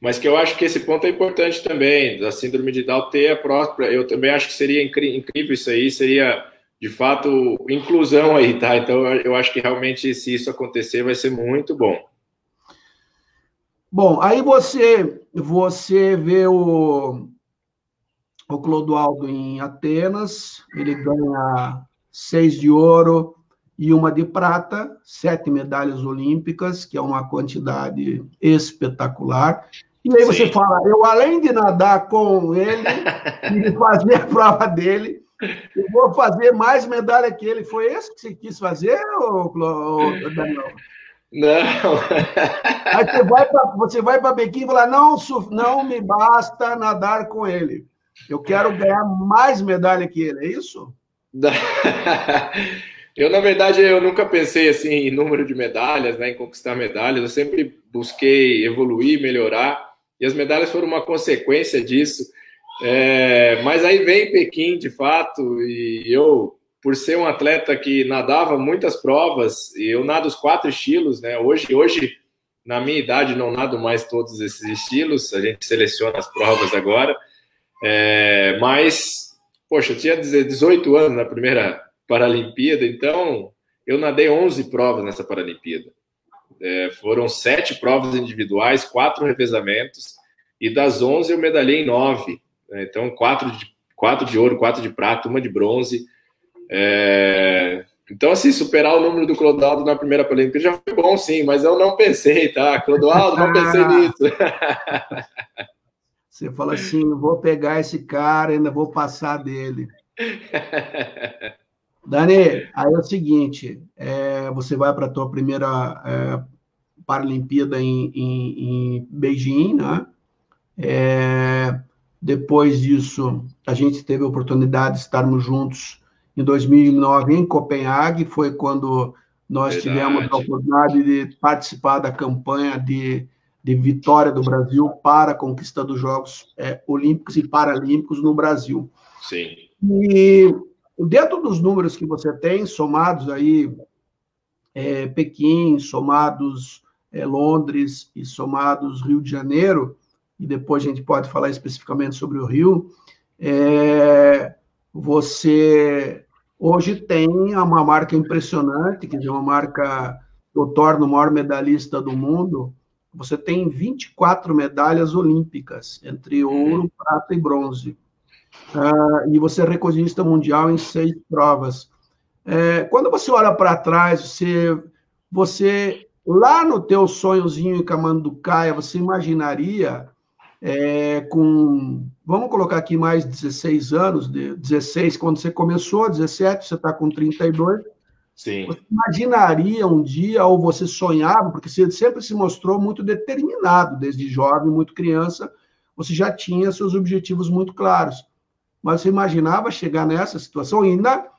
Mas que eu acho que esse ponto é importante também, da síndrome de Down ter a própria. Eu também acho que seria incrível isso aí, seria de fato inclusão aí, tá? Então eu acho que realmente se isso acontecer vai ser muito bom. Bom, aí você você vê o, o Clodoaldo em Atenas, ele ganha seis de ouro, e uma de prata, sete medalhas olímpicas, que é uma quantidade espetacular. E aí Sim. você fala, eu além de nadar com ele e fazer a prova dele, eu vou fazer mais medalha que ele. Foi esse que você quis fazer, ou, Daniel? Não. Aí você vai para você vai para Pequim e fala, não, não me basta nadar com ele. Eu quero ganhar mais medalha que ele, é isso? Eu, na verdade, eu nunca pensei assim em número de medalhas, né, em conquistar medalhas. Eu sempre busquei evoluir, melhorar, e as medalhas foram uma consequência disso. É, mas aí vem Pequim, de fato, e eu, por ser um atleta que nadava muitas provas, eu nado os quatro estilos, né? Hoje, hoje, na minha idade, não nado mais todos esses estilos, a gente seleciona as provas agora. É, mas, poxa, eu tinha 18 anos na primeira Paralimpíada, então eu nadei 11 provas nessa Paralimpíada. É, foram sete provas individuais, quatro revezamentos, e das 11 eu medalhei em nove. Né? Então, quatro de, quatro de ouro, quatro de prata, uma de bronze. É, então, assim, superar o número do Clodoaldo na primeira Paralimpíada já foi bom, sim, mas eu não pensei, tá? Clodoaldo, não pensei nisso. Você fala assim, vou pegar esse cara, ainda vou passar dele. Dani, aí é o seguinte, é, você vai para a tua primeira é, Paralimpíada em, em, em, Beijing, né? É, depois disso, a gente teve a oportunidade de estarmos juntos em 2009 em Copenhague, foi quando nós Verdade. tivemos a oportunidade de participar da campanha de, de vitória do Brasil para a conquista dos Jogos é, Olímpicos e Paralímpicos no Brasil. Sim. E dentro dos números que você tem, somados aí é, Pequim, somados é, Londres e somados Rio de Janeiro, e depois a gente pode falar especificamente sobre o Rio, é, você Hoje tem uma marca impressionante, que é uma marca que o torna o maior medalhista do mundo. Você tem 24 medalhas olímpicas, entre ouro, prata e bronze. Uh, e você é recordista mundial em seis provas. É, quando você olha para trás, você, você lá no teu sonhozinho em Camanducaia, você imaginaria é, com, vamos colocar aqui mais 16 anos, 16 quando você começou, 17, você está com 32. Sim. Você imaginaria um dia, ou você sonhava, porque você sempre se mostrou muito determinado, desde jovem, muito criança, você já tinha seus objetivos muito claros. Mas você imaginava chegar nessa situação ainda,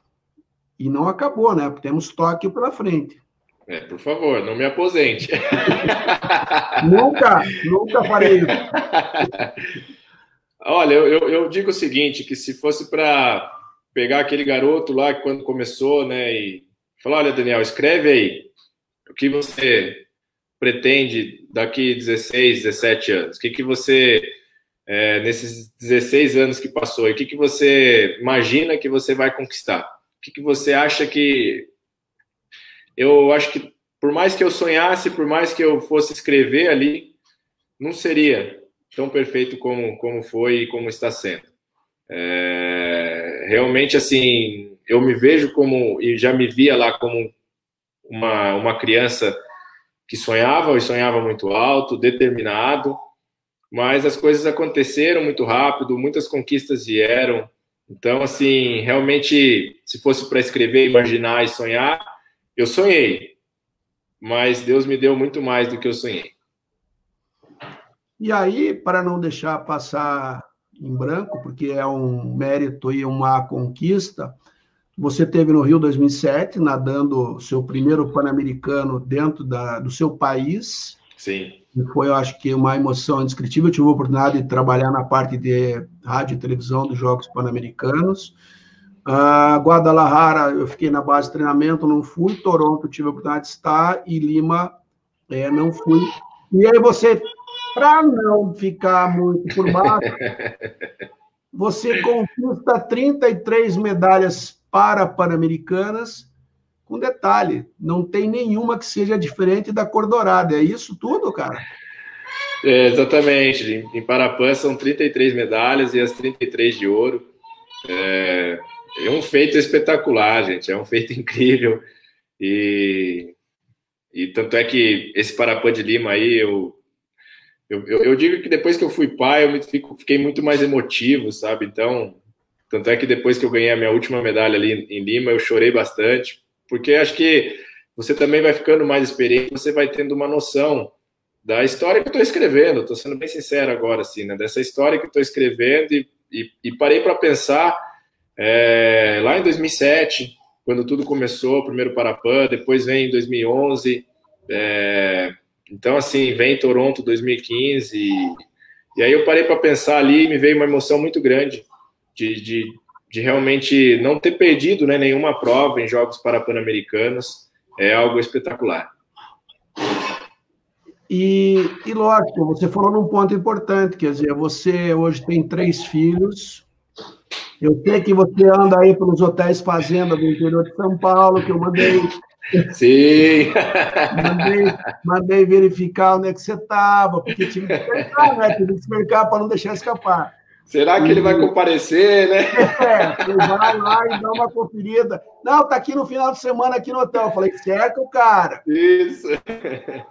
e não acabou, né? Porque temos Tóquio pela frente. É, por favor, não me aposente. nunca, nunca farei isso. Olha, eu, eu, eu, digo o seguinte, que se fosse para pegar aquele garoto lá que quando começou, né, e falar, olha, Daniel, escreve aí o que você pretende daqui 16, 17 anos, o que, que você, é, nesses 16 anos que passou, o que, que você imagina que você vai conquistar? O que, que você acha que eu acho que por mais que eu sonhasse, por mais que eu fosse escrever ali, não seria tão perfeito como, como foi e como está sendo. É, realmente, assim, eu me vejo como, e já me via lá como uma, uma criança que sonhava e sonhava muito alto, determinado, mas as coisas aconteceram muito rápido, muitas conquistas vieram. Então, assim, realmente, se fosse para escrever, imaginar e sonhar, eu sonhei, mas Deus me deu muito mais do que eu sonhei. E aí, para não deixar passar em branco, porque é um mérito e uma conquista, você teve no Rio 2007, nadando seu primeiro Pan-Americano dentro da, do seu país. Sim. Foi, eu acho que, uma emoção indescritível. Eu tive a oportunidade de trabalhar na parte de rádio e televisão dos Jogos Pan-Americanos. Uh, Guadalajara, eu fiquei na base de treinamento, não fui. Toronto, tive a oportunidade de estar. E Lima, é, não fui. E aí você, para não ficar muito por baixo, você conquista 33 medalhas para Pan-Americanas. Com detalhe, não tem nenhuma que seja diferente da cor dourada. É isso tudo, cara? É, exatamente. Em Parapan são 33 medalhas e as 33 de ouro. É, é um feito espetacular, gente. É um feito incrível. E, e tanto é que esse Parapã de Lima aí, eu, eu, eu, digo que depois que eu fui pai, eu fico, fiquei muito mais emotivo, sabe? Então, tanto é que depois que eu ganhei a minha última medalha ali em Lima, eu chorei bastante, porque acho que você também vai ficando mais experiente, você vai tendo uma noção da história que eu estou escrevendo. Estou sendo bem sincero agora, assim, né? Dessa história que eu estou escrevendo e, e, e parei para pensar é, lá em 2007, quando tudo começou, primeiro Parapan, depois vem em 2011, é, então assim, vem Toronto 2015, e, e aí eu parei para pensar ali e me veio uma emoção muito grande de, de, de realmente não ter perdido né, nenhuma prova em Jogos Parapan-Americanos, é algo espetacular. E, e lógico, você falou num ponto importante, quer dizer, você hoje tem três filhos. Eu sei que você anda aí pelos hotéis fazenda do interior de São Paulo, que eu mandei. Sim! mandei, mandei verificar onde é que você estava, porque tinha que cercar, né? Tinha que cercar para não deixar escapar. Será que ele vai comparecer, né? É, você vai lá e dá uma conferida. Não, tá aqui no final de semana aqui no hotel. Eu falei, certo, cara. Isso.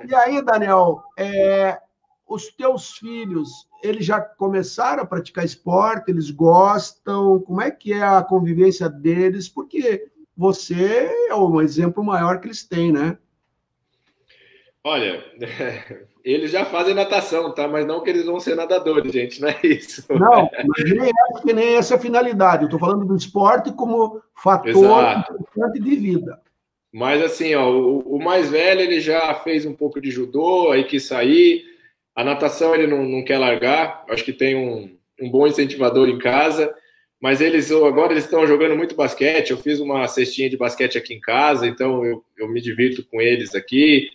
E aí, Daniel, é, os teus filhos, eles já começaram a praticar esporte? Eles gostam? Como é que é a convivência deles? Porque você é o exemplo maior que eles têm, né? Olha, eles já fazem natação, tá? Mas não que eles vão ser nadadores, gente, não é isso. Não, mas nem, acho que nem essa é a finalidade. Eu estou falando do esporte como fator Exato. importante de vida. Mas assim, ó, o, o, mais velho ele já fez um pouco de judô, aí quis sair. A natação ele não, não quer largar. Acho que tem um, um bom incentivador em casa. Mas eles agora eles estão jogando muito basquete. Eu fiz uma cestinha de basquete aqui em casa, então eu, eu me divirto com eles aqui.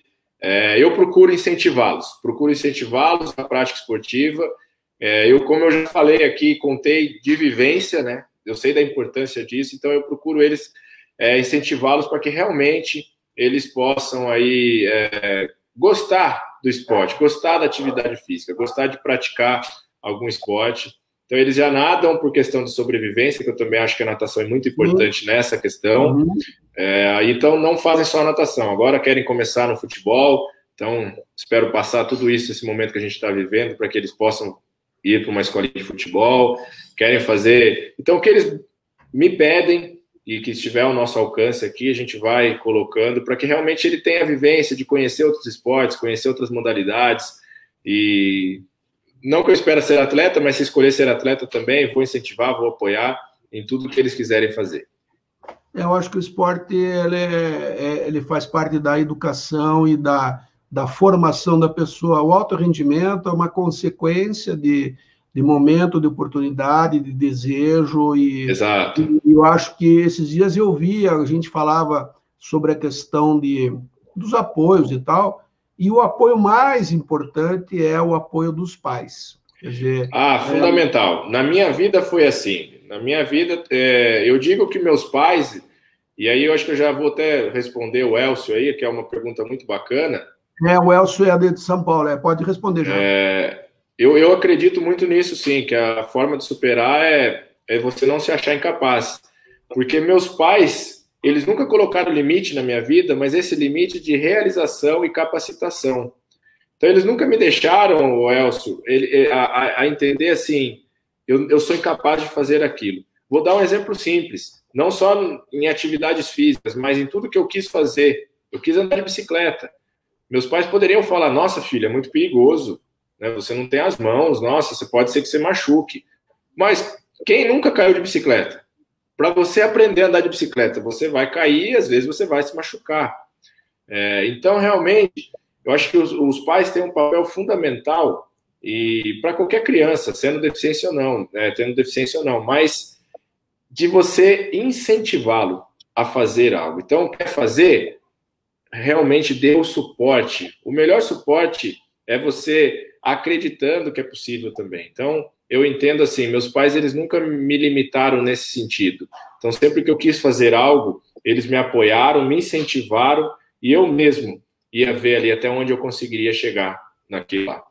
É, eu procuro incentivá-los, procuro incentivá-los na prática esportiva. É, eu, como eu já falei aqui, contei de vivência, né? Eu sei da importância disso, então eu procuro eles é, incentivá-los para que realmente eles possam aí é, gostar do esporte, gostar da atividade física, gostar de praticar algum esporte. Então, eles já nadam por questão de sobrevivência, que eu também acho que a natação é muito importante uhum. nessa questão. Uhum. É, então, não fazem só a natação, agora querem começar no futebol. Então, espero passar tudo isso, esse momento que a gente está vivendo, para que eles possam ir para uma escolinha de futebol, querem fazer. Então, o que eles me pedem e que estiver ao nosso alcance aqui, a gente vai colocando para que realmente ele tenha a vivência de conhecer outros esportes, conhecer outras modalidades e não que eu espero ser atleta, mas se escolher ser atleta também, vou incentivar, vou apoiar em tudo que eles quiserem fazer. Eu acho que o esporte ele, é, é, ele faz parte da educação e da, da formação da pessoa. O alto rendimento é uma consequência de, de momento, de oportunidade, de desejo. E, Exato. E eu acho que esses dias eu vi, a gente falava sobre a questão de, dos apoios e tal, e o apoio mais importante é o apoio dos pais. Dizer, ah, é fundamental. É... Na minha vida foi assim. Na minha vida, é, eu digo que meus pais, e aí eu acho que eu já vou até responder o Elcio aí, que é uma pergunta muito bacana. É, o Elcio é de São Paulo, é, pode responder já. É, eu, eu acredito muito nisso, sim, que a forma de superar é, é você não se achar incapaz. Porque meus pais, eles nunca colocaram limite na minha vida, mas esse limite de realização e capacitação. Então, eles nunca me deixaram, o Elcio, ele, a, a, entender assim, eu, eu sou incapaz de fazer aquilo. Vou dar um exemplo simples, não só em atividades físicas, mas em tudo que eu quis fazer. Eu quis andar de bicicleta. Meus pais poderiam falar: nossa, filha, é muito perigoso, né? você não tem as mãos, nossa, você pode ser que você machuque. Mas quem nunca caiu de bicicleta? Para você aprender a andar de bicicleta, você vai cair, às vezes você vai se machucar. É, então, realmente, eu acho que os, os, pais têm um papel fundamental e para qualquer criança, sendo deficiência ou não, né, tendo deficiência ou não, mas de você incentivá-lo a fazer algo. Então, quer fazer? Realmente dê o suporte. O melhor suporte é você acreditando que é possível também. Então, eu entendo assim, meus pais eles nunca me limitaram nesse sentido. Então sempre que eu quis fazer algo, eles me apoiaram, me incentivaram e eu mesmo ia ver ali até onde eu conseguiria chegar naquilo lá.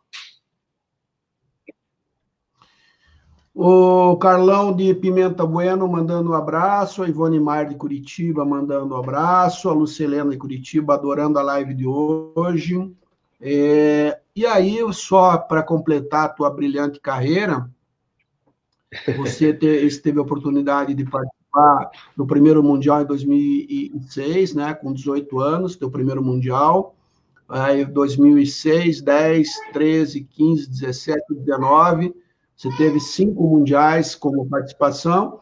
O Carlão de Pimenta Bueno mandando um abraço, a Ivone Mar de Curitiba mandando um abraço, a Lucelena de Curitiba adorando a live de hoje. É, e aí, só para completar a tua brilhante carreira, você teve a oportunidade de participar do primeiro Mundial em 2006, né, com 18 anos, teu primeiro Mundial. Aí, 2006, 10, 13, 15, 17, 19, você teve cinco mundiais como participação,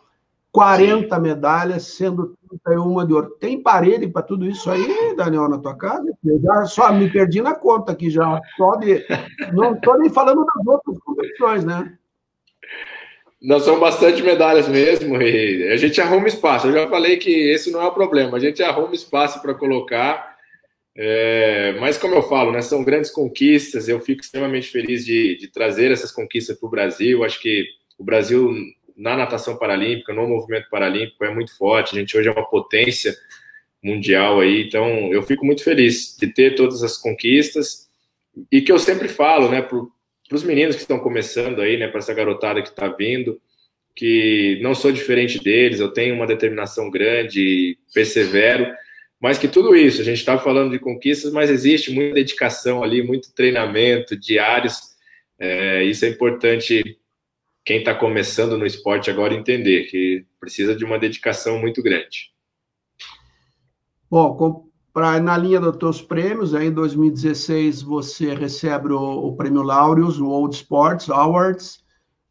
40 Sim. medalhas, sendo 31 de ouro. Tem parede para tudo isso aí, Daniel, na tua casa? Eu já só me perdi na conta aqui já. Só de, não estou nem falando das outras competições, né? Nós são bastante medalhas mesmo e a gente arruma espaço. Eu já falei que esse não é o problema. A gente arruma espaço para colocar. É, mas como eu falo, né, são grandes conquistas. Eu fico extremamente feliz de, de trazer essas conquistas para o Brasil. Acho que o Brasil na natação paralímpica, no movimento paralímpico é muito forte. A gente hoje é uma potência mundial aí. Então eu fico muito feliz de ter todas as conquistas e que eu sempre falo, né, para os meninos que estão começando aí, né, para essa garotada que está vindo, que não sou diferente deles. Eu tenho uma determinação grande, persevero mas que tudo isso, a gente está falando de conquistas, mas existe muita dedicação ali, muito treinamento diários. É, isso é importante quem está começando no esporte agora entender, que precisa de uma dedicação muito grande. Bom, pra, na linha dos teus prêmios, aí, em 2016 você recebe o, o prêmio Laureus, o World Sports Awards,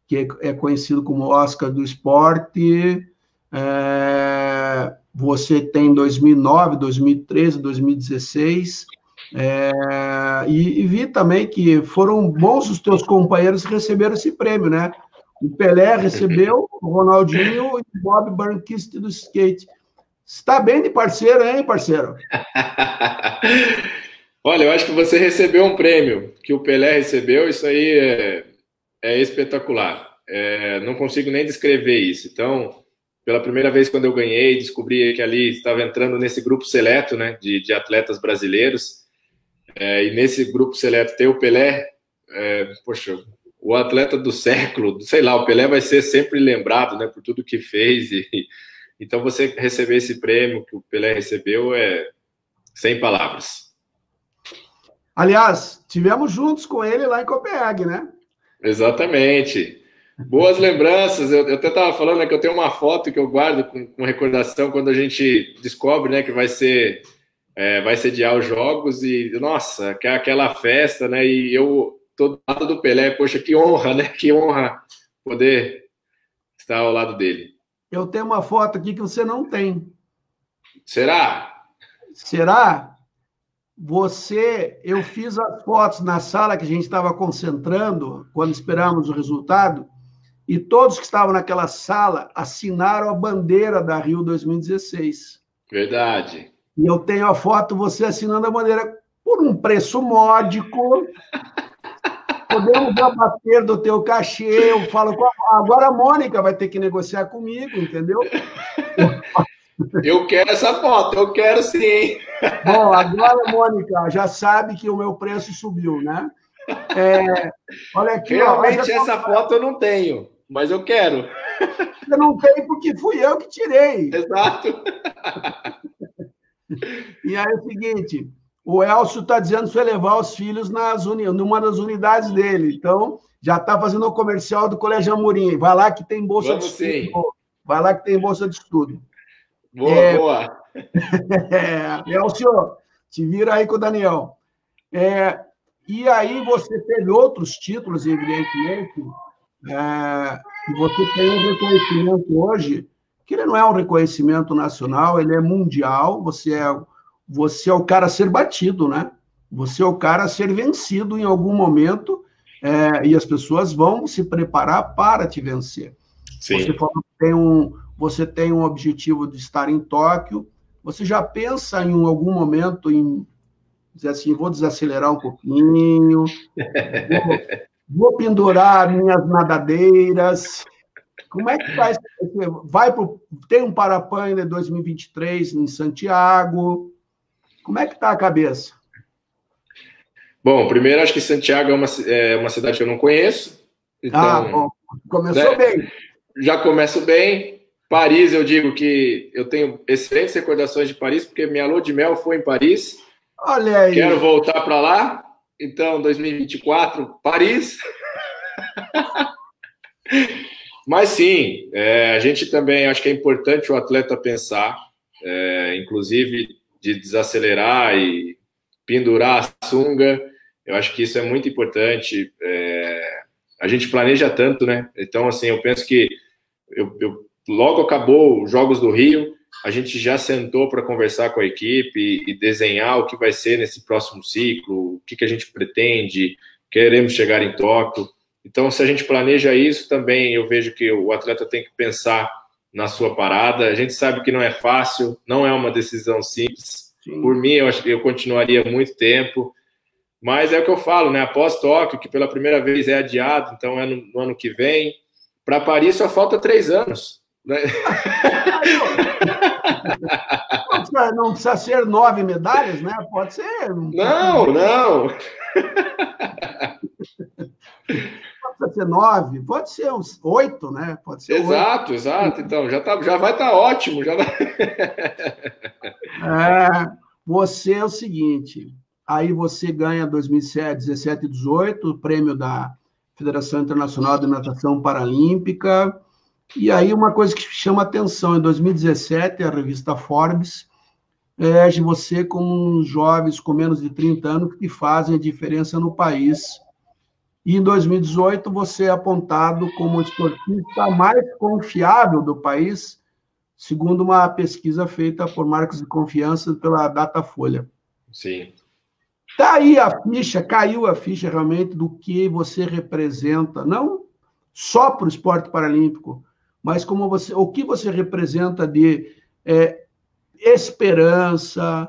que é, é conhecido como Oscar do Esporte. É, você tem 2009, 2013, 2016, é, e, e, vi também que foram bons os teus companheiros que receberam esse prêmio, né? O Pelé recebeu, o Ronaldinho e o Bob Burnquist do skate. Está bem de parceiro, hein, parceiro? Olha, eu acho que você recebeu um prêmio que o Pelé recebeu, isso aí é, é espetacular. É, não consigo nem descrever isso. Então, pela primeira vez quando eu ganhei, descobri que ali estava entrando nesse grupo seleto, né, de, de atletas brasileiros. É, e nesse grupo seleto tem o Pelé, é, poxa, o atleta do século, sei lá, o Pelé vai ser sempre lembrado, né, por tudo que fez. E, então você receber esse prêmio que o Pelé recebeu é sem palavras. Aliás, tivemos juntos com ele lá em Copenhague, né? Exatamente. Boas lembranças. Eu, eu até estava falando né, que eu tenho uma foto que eu guardo com, com, recordação quando a gente descobre né, que vai ser é, vai sediar os jogos e nossa, que é aquela festa, né? E eu tô do lado do Pelé, poxa, que honra, né? Que honra poder estar ao lado dele. Eu tenho uma foto aqui que você não tem. Será? Será? Você, eu fiz as fotos na sala que a gente estava concentrando quando esperamos o resultado e todos que estavam naquela sala assinaram a bandeira da Rio 2016. Verdade. E eu tenho a foto você assinando a bandeira por um preço módico. Podemos abater do teu cachê. Eu falo, agora a Mônica vai ter que negociar comigo, entendeu? Eu quero essa foto, eu quero sim. Bom, agora, Mônica, já sabe que o meu preço subiu, né? É, olha aqui. Realmente, ó, essa foto eu não tenho mas eu quero. Eu não tenho porque fui eu que tirei. Exato. E aí é o seguinte, o Elcio está dizendo para levar os filhos nas uni... numa das unidades dele. Então, já está fazendo o comercial do Colégio Amorim. Vai lá que tem bolsa Vamos de estudo. Sim. Vai lá que tem bolsa de estudo. Boa, é... boa. é, Elcio, te vira aí com o Daniel. É, e aí você teve outros títulos, evidentemente, é, você tem um reconhecimento hoje, que ele não é um reconhecimento nacional, ele é mundial, você é, você é o cara a ser batido, né? Você é o cara a ser vencido em algum momento, é, e as pessoas vão se preparar para te vencer. Sim. Você tem um, você tem um objetivo de estar em Tóquio, você já pensa em algum momento em dizer assim, vou desacelerar um pouquinho, vou, vou pendurar minhas nadadeiras. Como é que vai? Vai pro, tem um Parapanha 2023 em Santiago. Como é que está a cabeça? Bom, primeiro acho que Santiago é uma, é uma cidade que eu não conheço. Então, ah, bom. Começou né, bem. Já começo bem. Paris, eu digo que eu tenho excelentes recordações de Paris, porque minha lua de mel foi em Paris. Olha aí. Quero voltar para lá. Então, 2024, Paris. Mas sim, é, a gente também acho que é importante o atleta pensar, é, inclusive de desacelerar e pendurar a sunga. Eu acho que isso é muito importante. É, a gente planeja tanto, né? Então, assim, eu penso que eu, eu, logo acabou os Jogos do Rio, a gente já sentou para conversar com a equipe e desenhar o que vai ser nesse próximo ciclo, o que, que a gente pretende, queremos chegar em Tóquio. Então, se a gente planeja isso também, eu vejo que o atleta tem que pensar na sua parada. A gente sabe que não é fácil, não é uma decisão simples, Sim. Por mim, eu acho que eu continuaria muito tempo. Mas é o que eu falo, né? Após Tóquio, que pela primeira vez é adiado, então é no, no ano que vem. Para Paris só falta três anos. Né? Não precisa ser nove medalhas, né? Pode ser. Não, não. Pode ser nove, pode ser uns oito, né? Pode ser exato, oito. exato. Então, já, tá, já vai estar tá ótimo. Já vai... é, você é o seguinte: aí você ganha 2017, 17 e 18, o prêmio da Federação Internacional de Natação Paralímpica. E aí, uma coisa que chama atenção: em 2017, a revista Forbes elege você como um jovens com menos de 30 anos que fazem a diferença no país. E em 2018, você é apontado como o esportista mais confiável do país, segundo uma pesquisa feita por marcos de confiança pela Datafolha. Sim. Tá aí a ficha, caiu a ficha realmente do que você representa, não só para o esporte paralímpico, mas como você, o que você representa de é, esperança,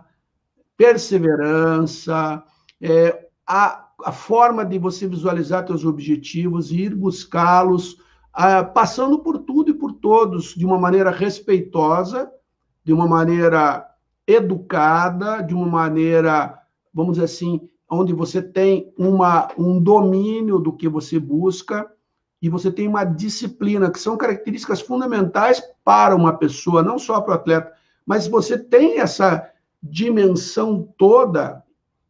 perseverança, é, a, a forma de você visualizar seus objetivos e ir buscá-los, passando por tudo e por todos de uma maneira respeitosa, de uma maneira educada, de uma maneira, vamos dizer assim, onde você tem uma, um domínio do que você busca e você tem uma disciplina, que são características fundamentais para uma pessoa, não só para o atleta, mas você tem essa dimensão toda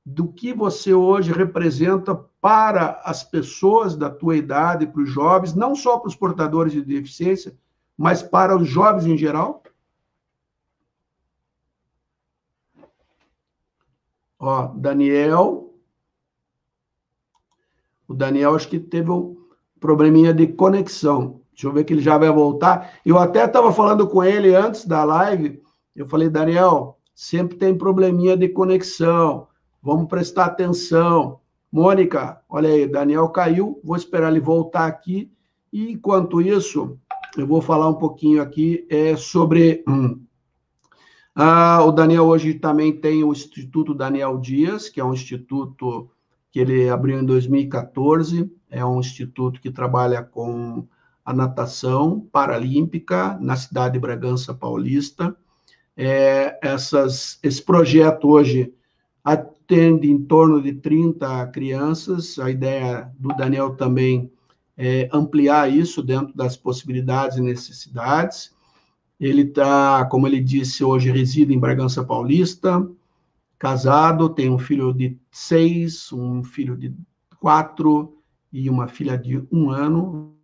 do que você hoje representa para as pessoas da tua idade, para os jovens, não só para os portadores de deficiência, mas para os jovens em geral? Ó, Daniel. O Daniel acho que teve um probleminha de conexão. Deixa eu ver que ele já vai voltar. Eu até estava falando com ele antes da live eu falei, Daniel, sempre tem probleminha de conexão, vamos prestar atenção. Mônica, olha aí, Daniel caiu, vou esperar ele voltar aqui. E enquanto isso, eu vou falar um pouquinho aqui é, sobre. Hum, ah, o Daniel hoje também tem o Instituto Daniel Dias, que é um instituto que ele abriu em 2014. É um instituto que trabalha com a natação paralímpica na cidade de Bragança Paulista. É, essas, esse projeto hoje atende em torno de 30 crianças. A ideia do Daniel também é ampliar isso dentro das possibilidades e necessidades. Ele está, como ele disse, hoje reside em Bragança Paulista, casado, tem um filho de seis, um filho de quatro e uma filha de um ano.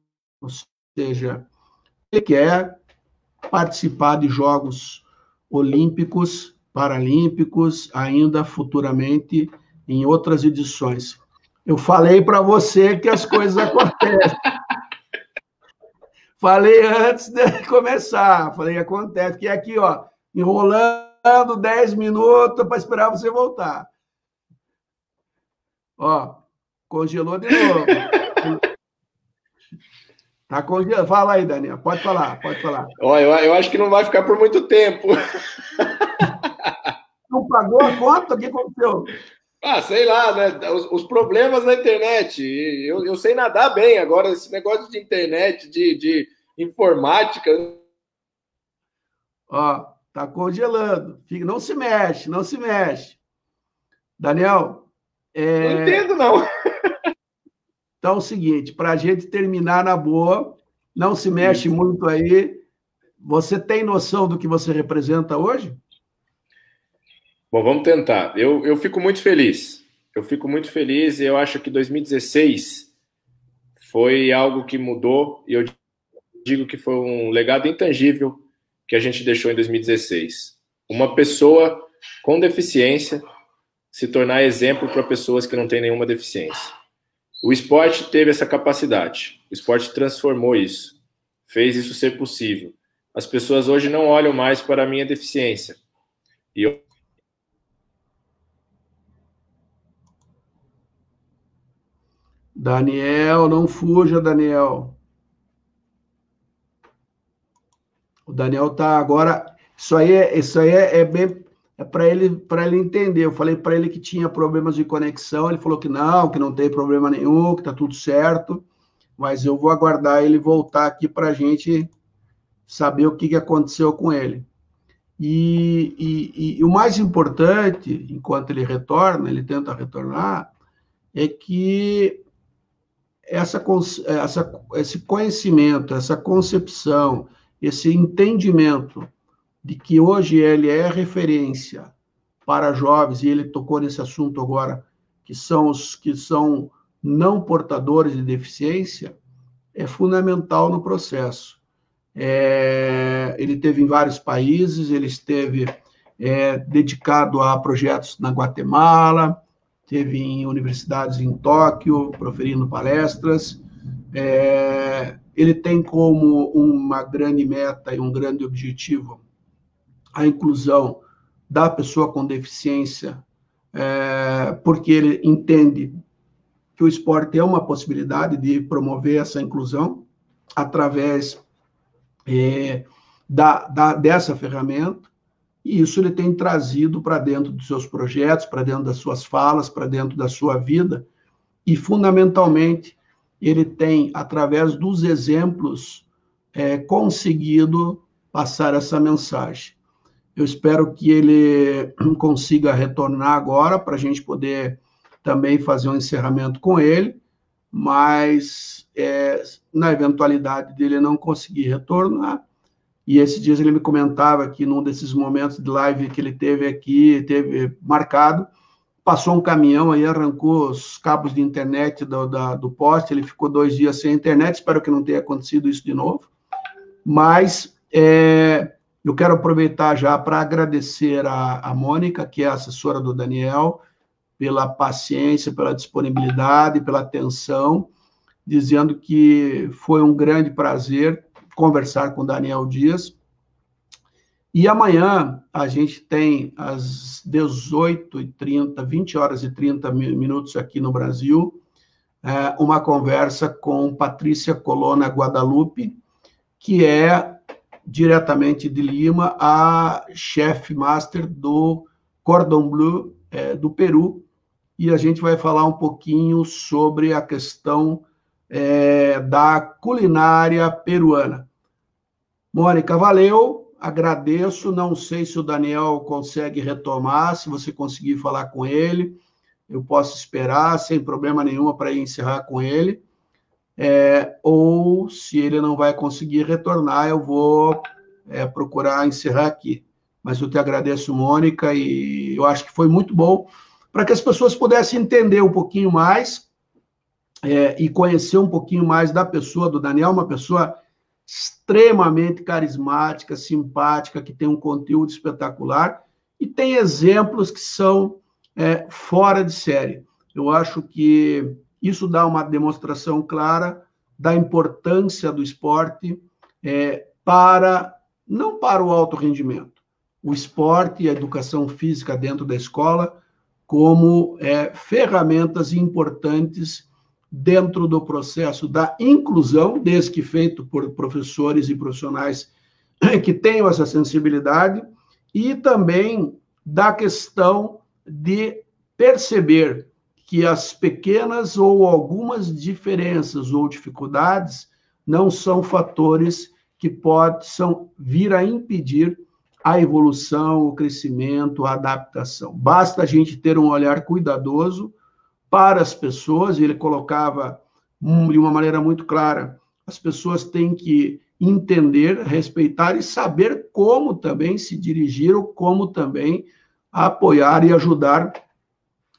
Ou seja, ele quer participar de jogos olímpicos, paralímpicos, ainda futuramente em outras edições. Eu falei para você que as coisas acontecem. falei antes de começar, falei acontece, que aqui, ó, enrolando 10 minutos para esperar você voltar. Ó, congelou de novo. Tá congelado. Fala aí, Daniel. Pode falar, pode falar. Ó, eu, eu acho que não vai ficar por muito tempo. Não pagou a conta? O que aconteceu? Ah, sei lá, né? Os, os problemas da internet. Eu, eu sei nadar bem. Agora, esse negócio de internet, de, de informática. Ó, tá congelando. Fica, não se mexe, não se mexe. Daniel. É... Não entendo, não. Então é o seguinte, para a gente terminar na boa, não se mexe muito aí. Você tem noção do que você representa hoje? Bom, vamos tentar. Eu, eu fico muito feliz. Eu fico muito feliz e eu acho que 2016 foi algo que mudou e eu digo que foi um legado intangível que a gente deixou em 2016. Uma pessoa com deficiência se tornar exemplo para pessoas que não têm nenhuma deficiência. O esporte teve essa capacidade. O esporte transformou isso, fez isso ser possível. As pessoas hoje não olham mais para a minha deficiência. E Daniel, não fuja, Daniel. O Daniel tá agora. Isso aí é, isso aí é, é bem. é para ele para ele entender. Eu falei para ele que tinha problemas de conexão, ele falou que não, que não tem problema nenhum, que está tudo certo, mas eu vou aguardar ele voltar aqui para a gente saber o que, que aconteceu com ele. E, e, e, o mais importante, enquanto ele retorna, ele tenta retornar, é que essa, essa, esse conhecimento, essa concepção, esse entendimento de que hoje ele é referência para jovens, e ele tocou nesse assunto agora, que são os que são não portadores de deficiência, é fundamental no processo. É, ele teve em vários países, ele esteve é, dedicado a projetos na Guatemala, teve em universidades em Tóquio, proferindo palestras. É, ele tem como uma grande meta e um grande objetivo a inclusão da pessoa com deficiência, é, porque ele entende que o esporte é uma possibilidade de promover essa inclusão através é, da, da, dessa ferramenta, e isso ele tem trazido para dentro dos seus projetos, para dentro das suas falas, para dentro da sua vida, e fundamentalmente ele tem, através dos exemplos, é, conseguido passar essa mensagem. Eu espero que ele consiga retornar agora para a gente poder também fazer um encerramento com ele, mas é, na eventualidade dele não conseguir retornar, e esses dias ele me comentava que num desses momentos de live que ele teve aqui, teve marcado, passou um caminhão aí, arrancou os cabos de internet do, da, do poste, ele ficou dois dias sem internet, espero que não tenha acontecido isso de novo, mas é, eu quero aproveitar já para agradecer a, a Mônica, que é assessora do Daniel, pela paciência, pela disponibilidade, pela atenção, dizendo que foi um grande prazer conversar com Daniel Dias. E amanhã a gente tem às 18h30, 20 horas e 30 minutos aqui no Brasil, é, uma conversa com Patrícia Colona Guadalupe, que é diretamente de Lima, a chefe master do Cordon Bleu é, do Peru, e a gente vai falar um pouquinho sobre a questão é, da culinária peruana. Mônica, valeu, agradeço. Não sei se o Daniel consegue retomar, se você conseguir falar com ele, eu posso esperar sem problema nenhum para encerrar com ele. É, ou se ele não vai conseguir retornar, eu vou é, procurar encerrar aqui. Mas eu te agradeço, Mônica, e eu acho que foi muito bom para que as pessoas pudessem entender um pouquinho mais é, e conhecer um pouquinho mais da pessoa do Daniel, uma pessoa extremamente carismática, simpática, que tem um conteúdo espetacular e tem exemplos que são é, fora de série. Eu acho que isso dá uma demonstração clara da importância do esporte é, para não para o alto rendimento, o esporte e a educação física dentro da escola como é, ferramentas importantes dentro do processo da inclusão, desde que feito por professores e profissionais que tenham essa sensibilidade, e também da questão de perceber que as pequenas ou algumas diferenças ou dificuldades não são fatores que possam vir a impedir a evolução, o crescimento, a adaptação. Basta a gente ter um olhar cuidadoso para as pessoas, e ele colocava de uma maneira muito clara: as pessoas têm que entender, respeitar e saber como também se dirigir ou como também apoiar e ajudar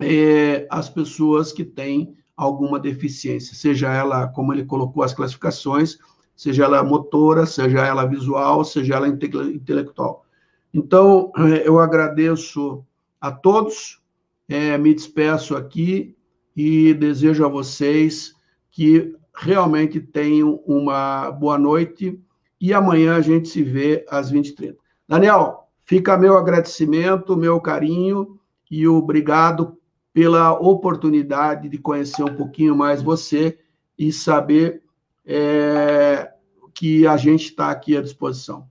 é, as pessoas que têm alguma deficiência, seja ela, como ele colocou as classificações, seja ela motora, seja ela visual, seja ela intelectual. Então, é, eu agradeço a todos, é, me despeço aqui e desejo a vocês que realmente tenham uma boa noite e amanhã a gente se vê às 20h30. Daniel, fica meu agradecimento, meu carinho e obrigado pela oportunidade de conhecer um pouquinho mais você e saber é, que a gente está aqui à disposição.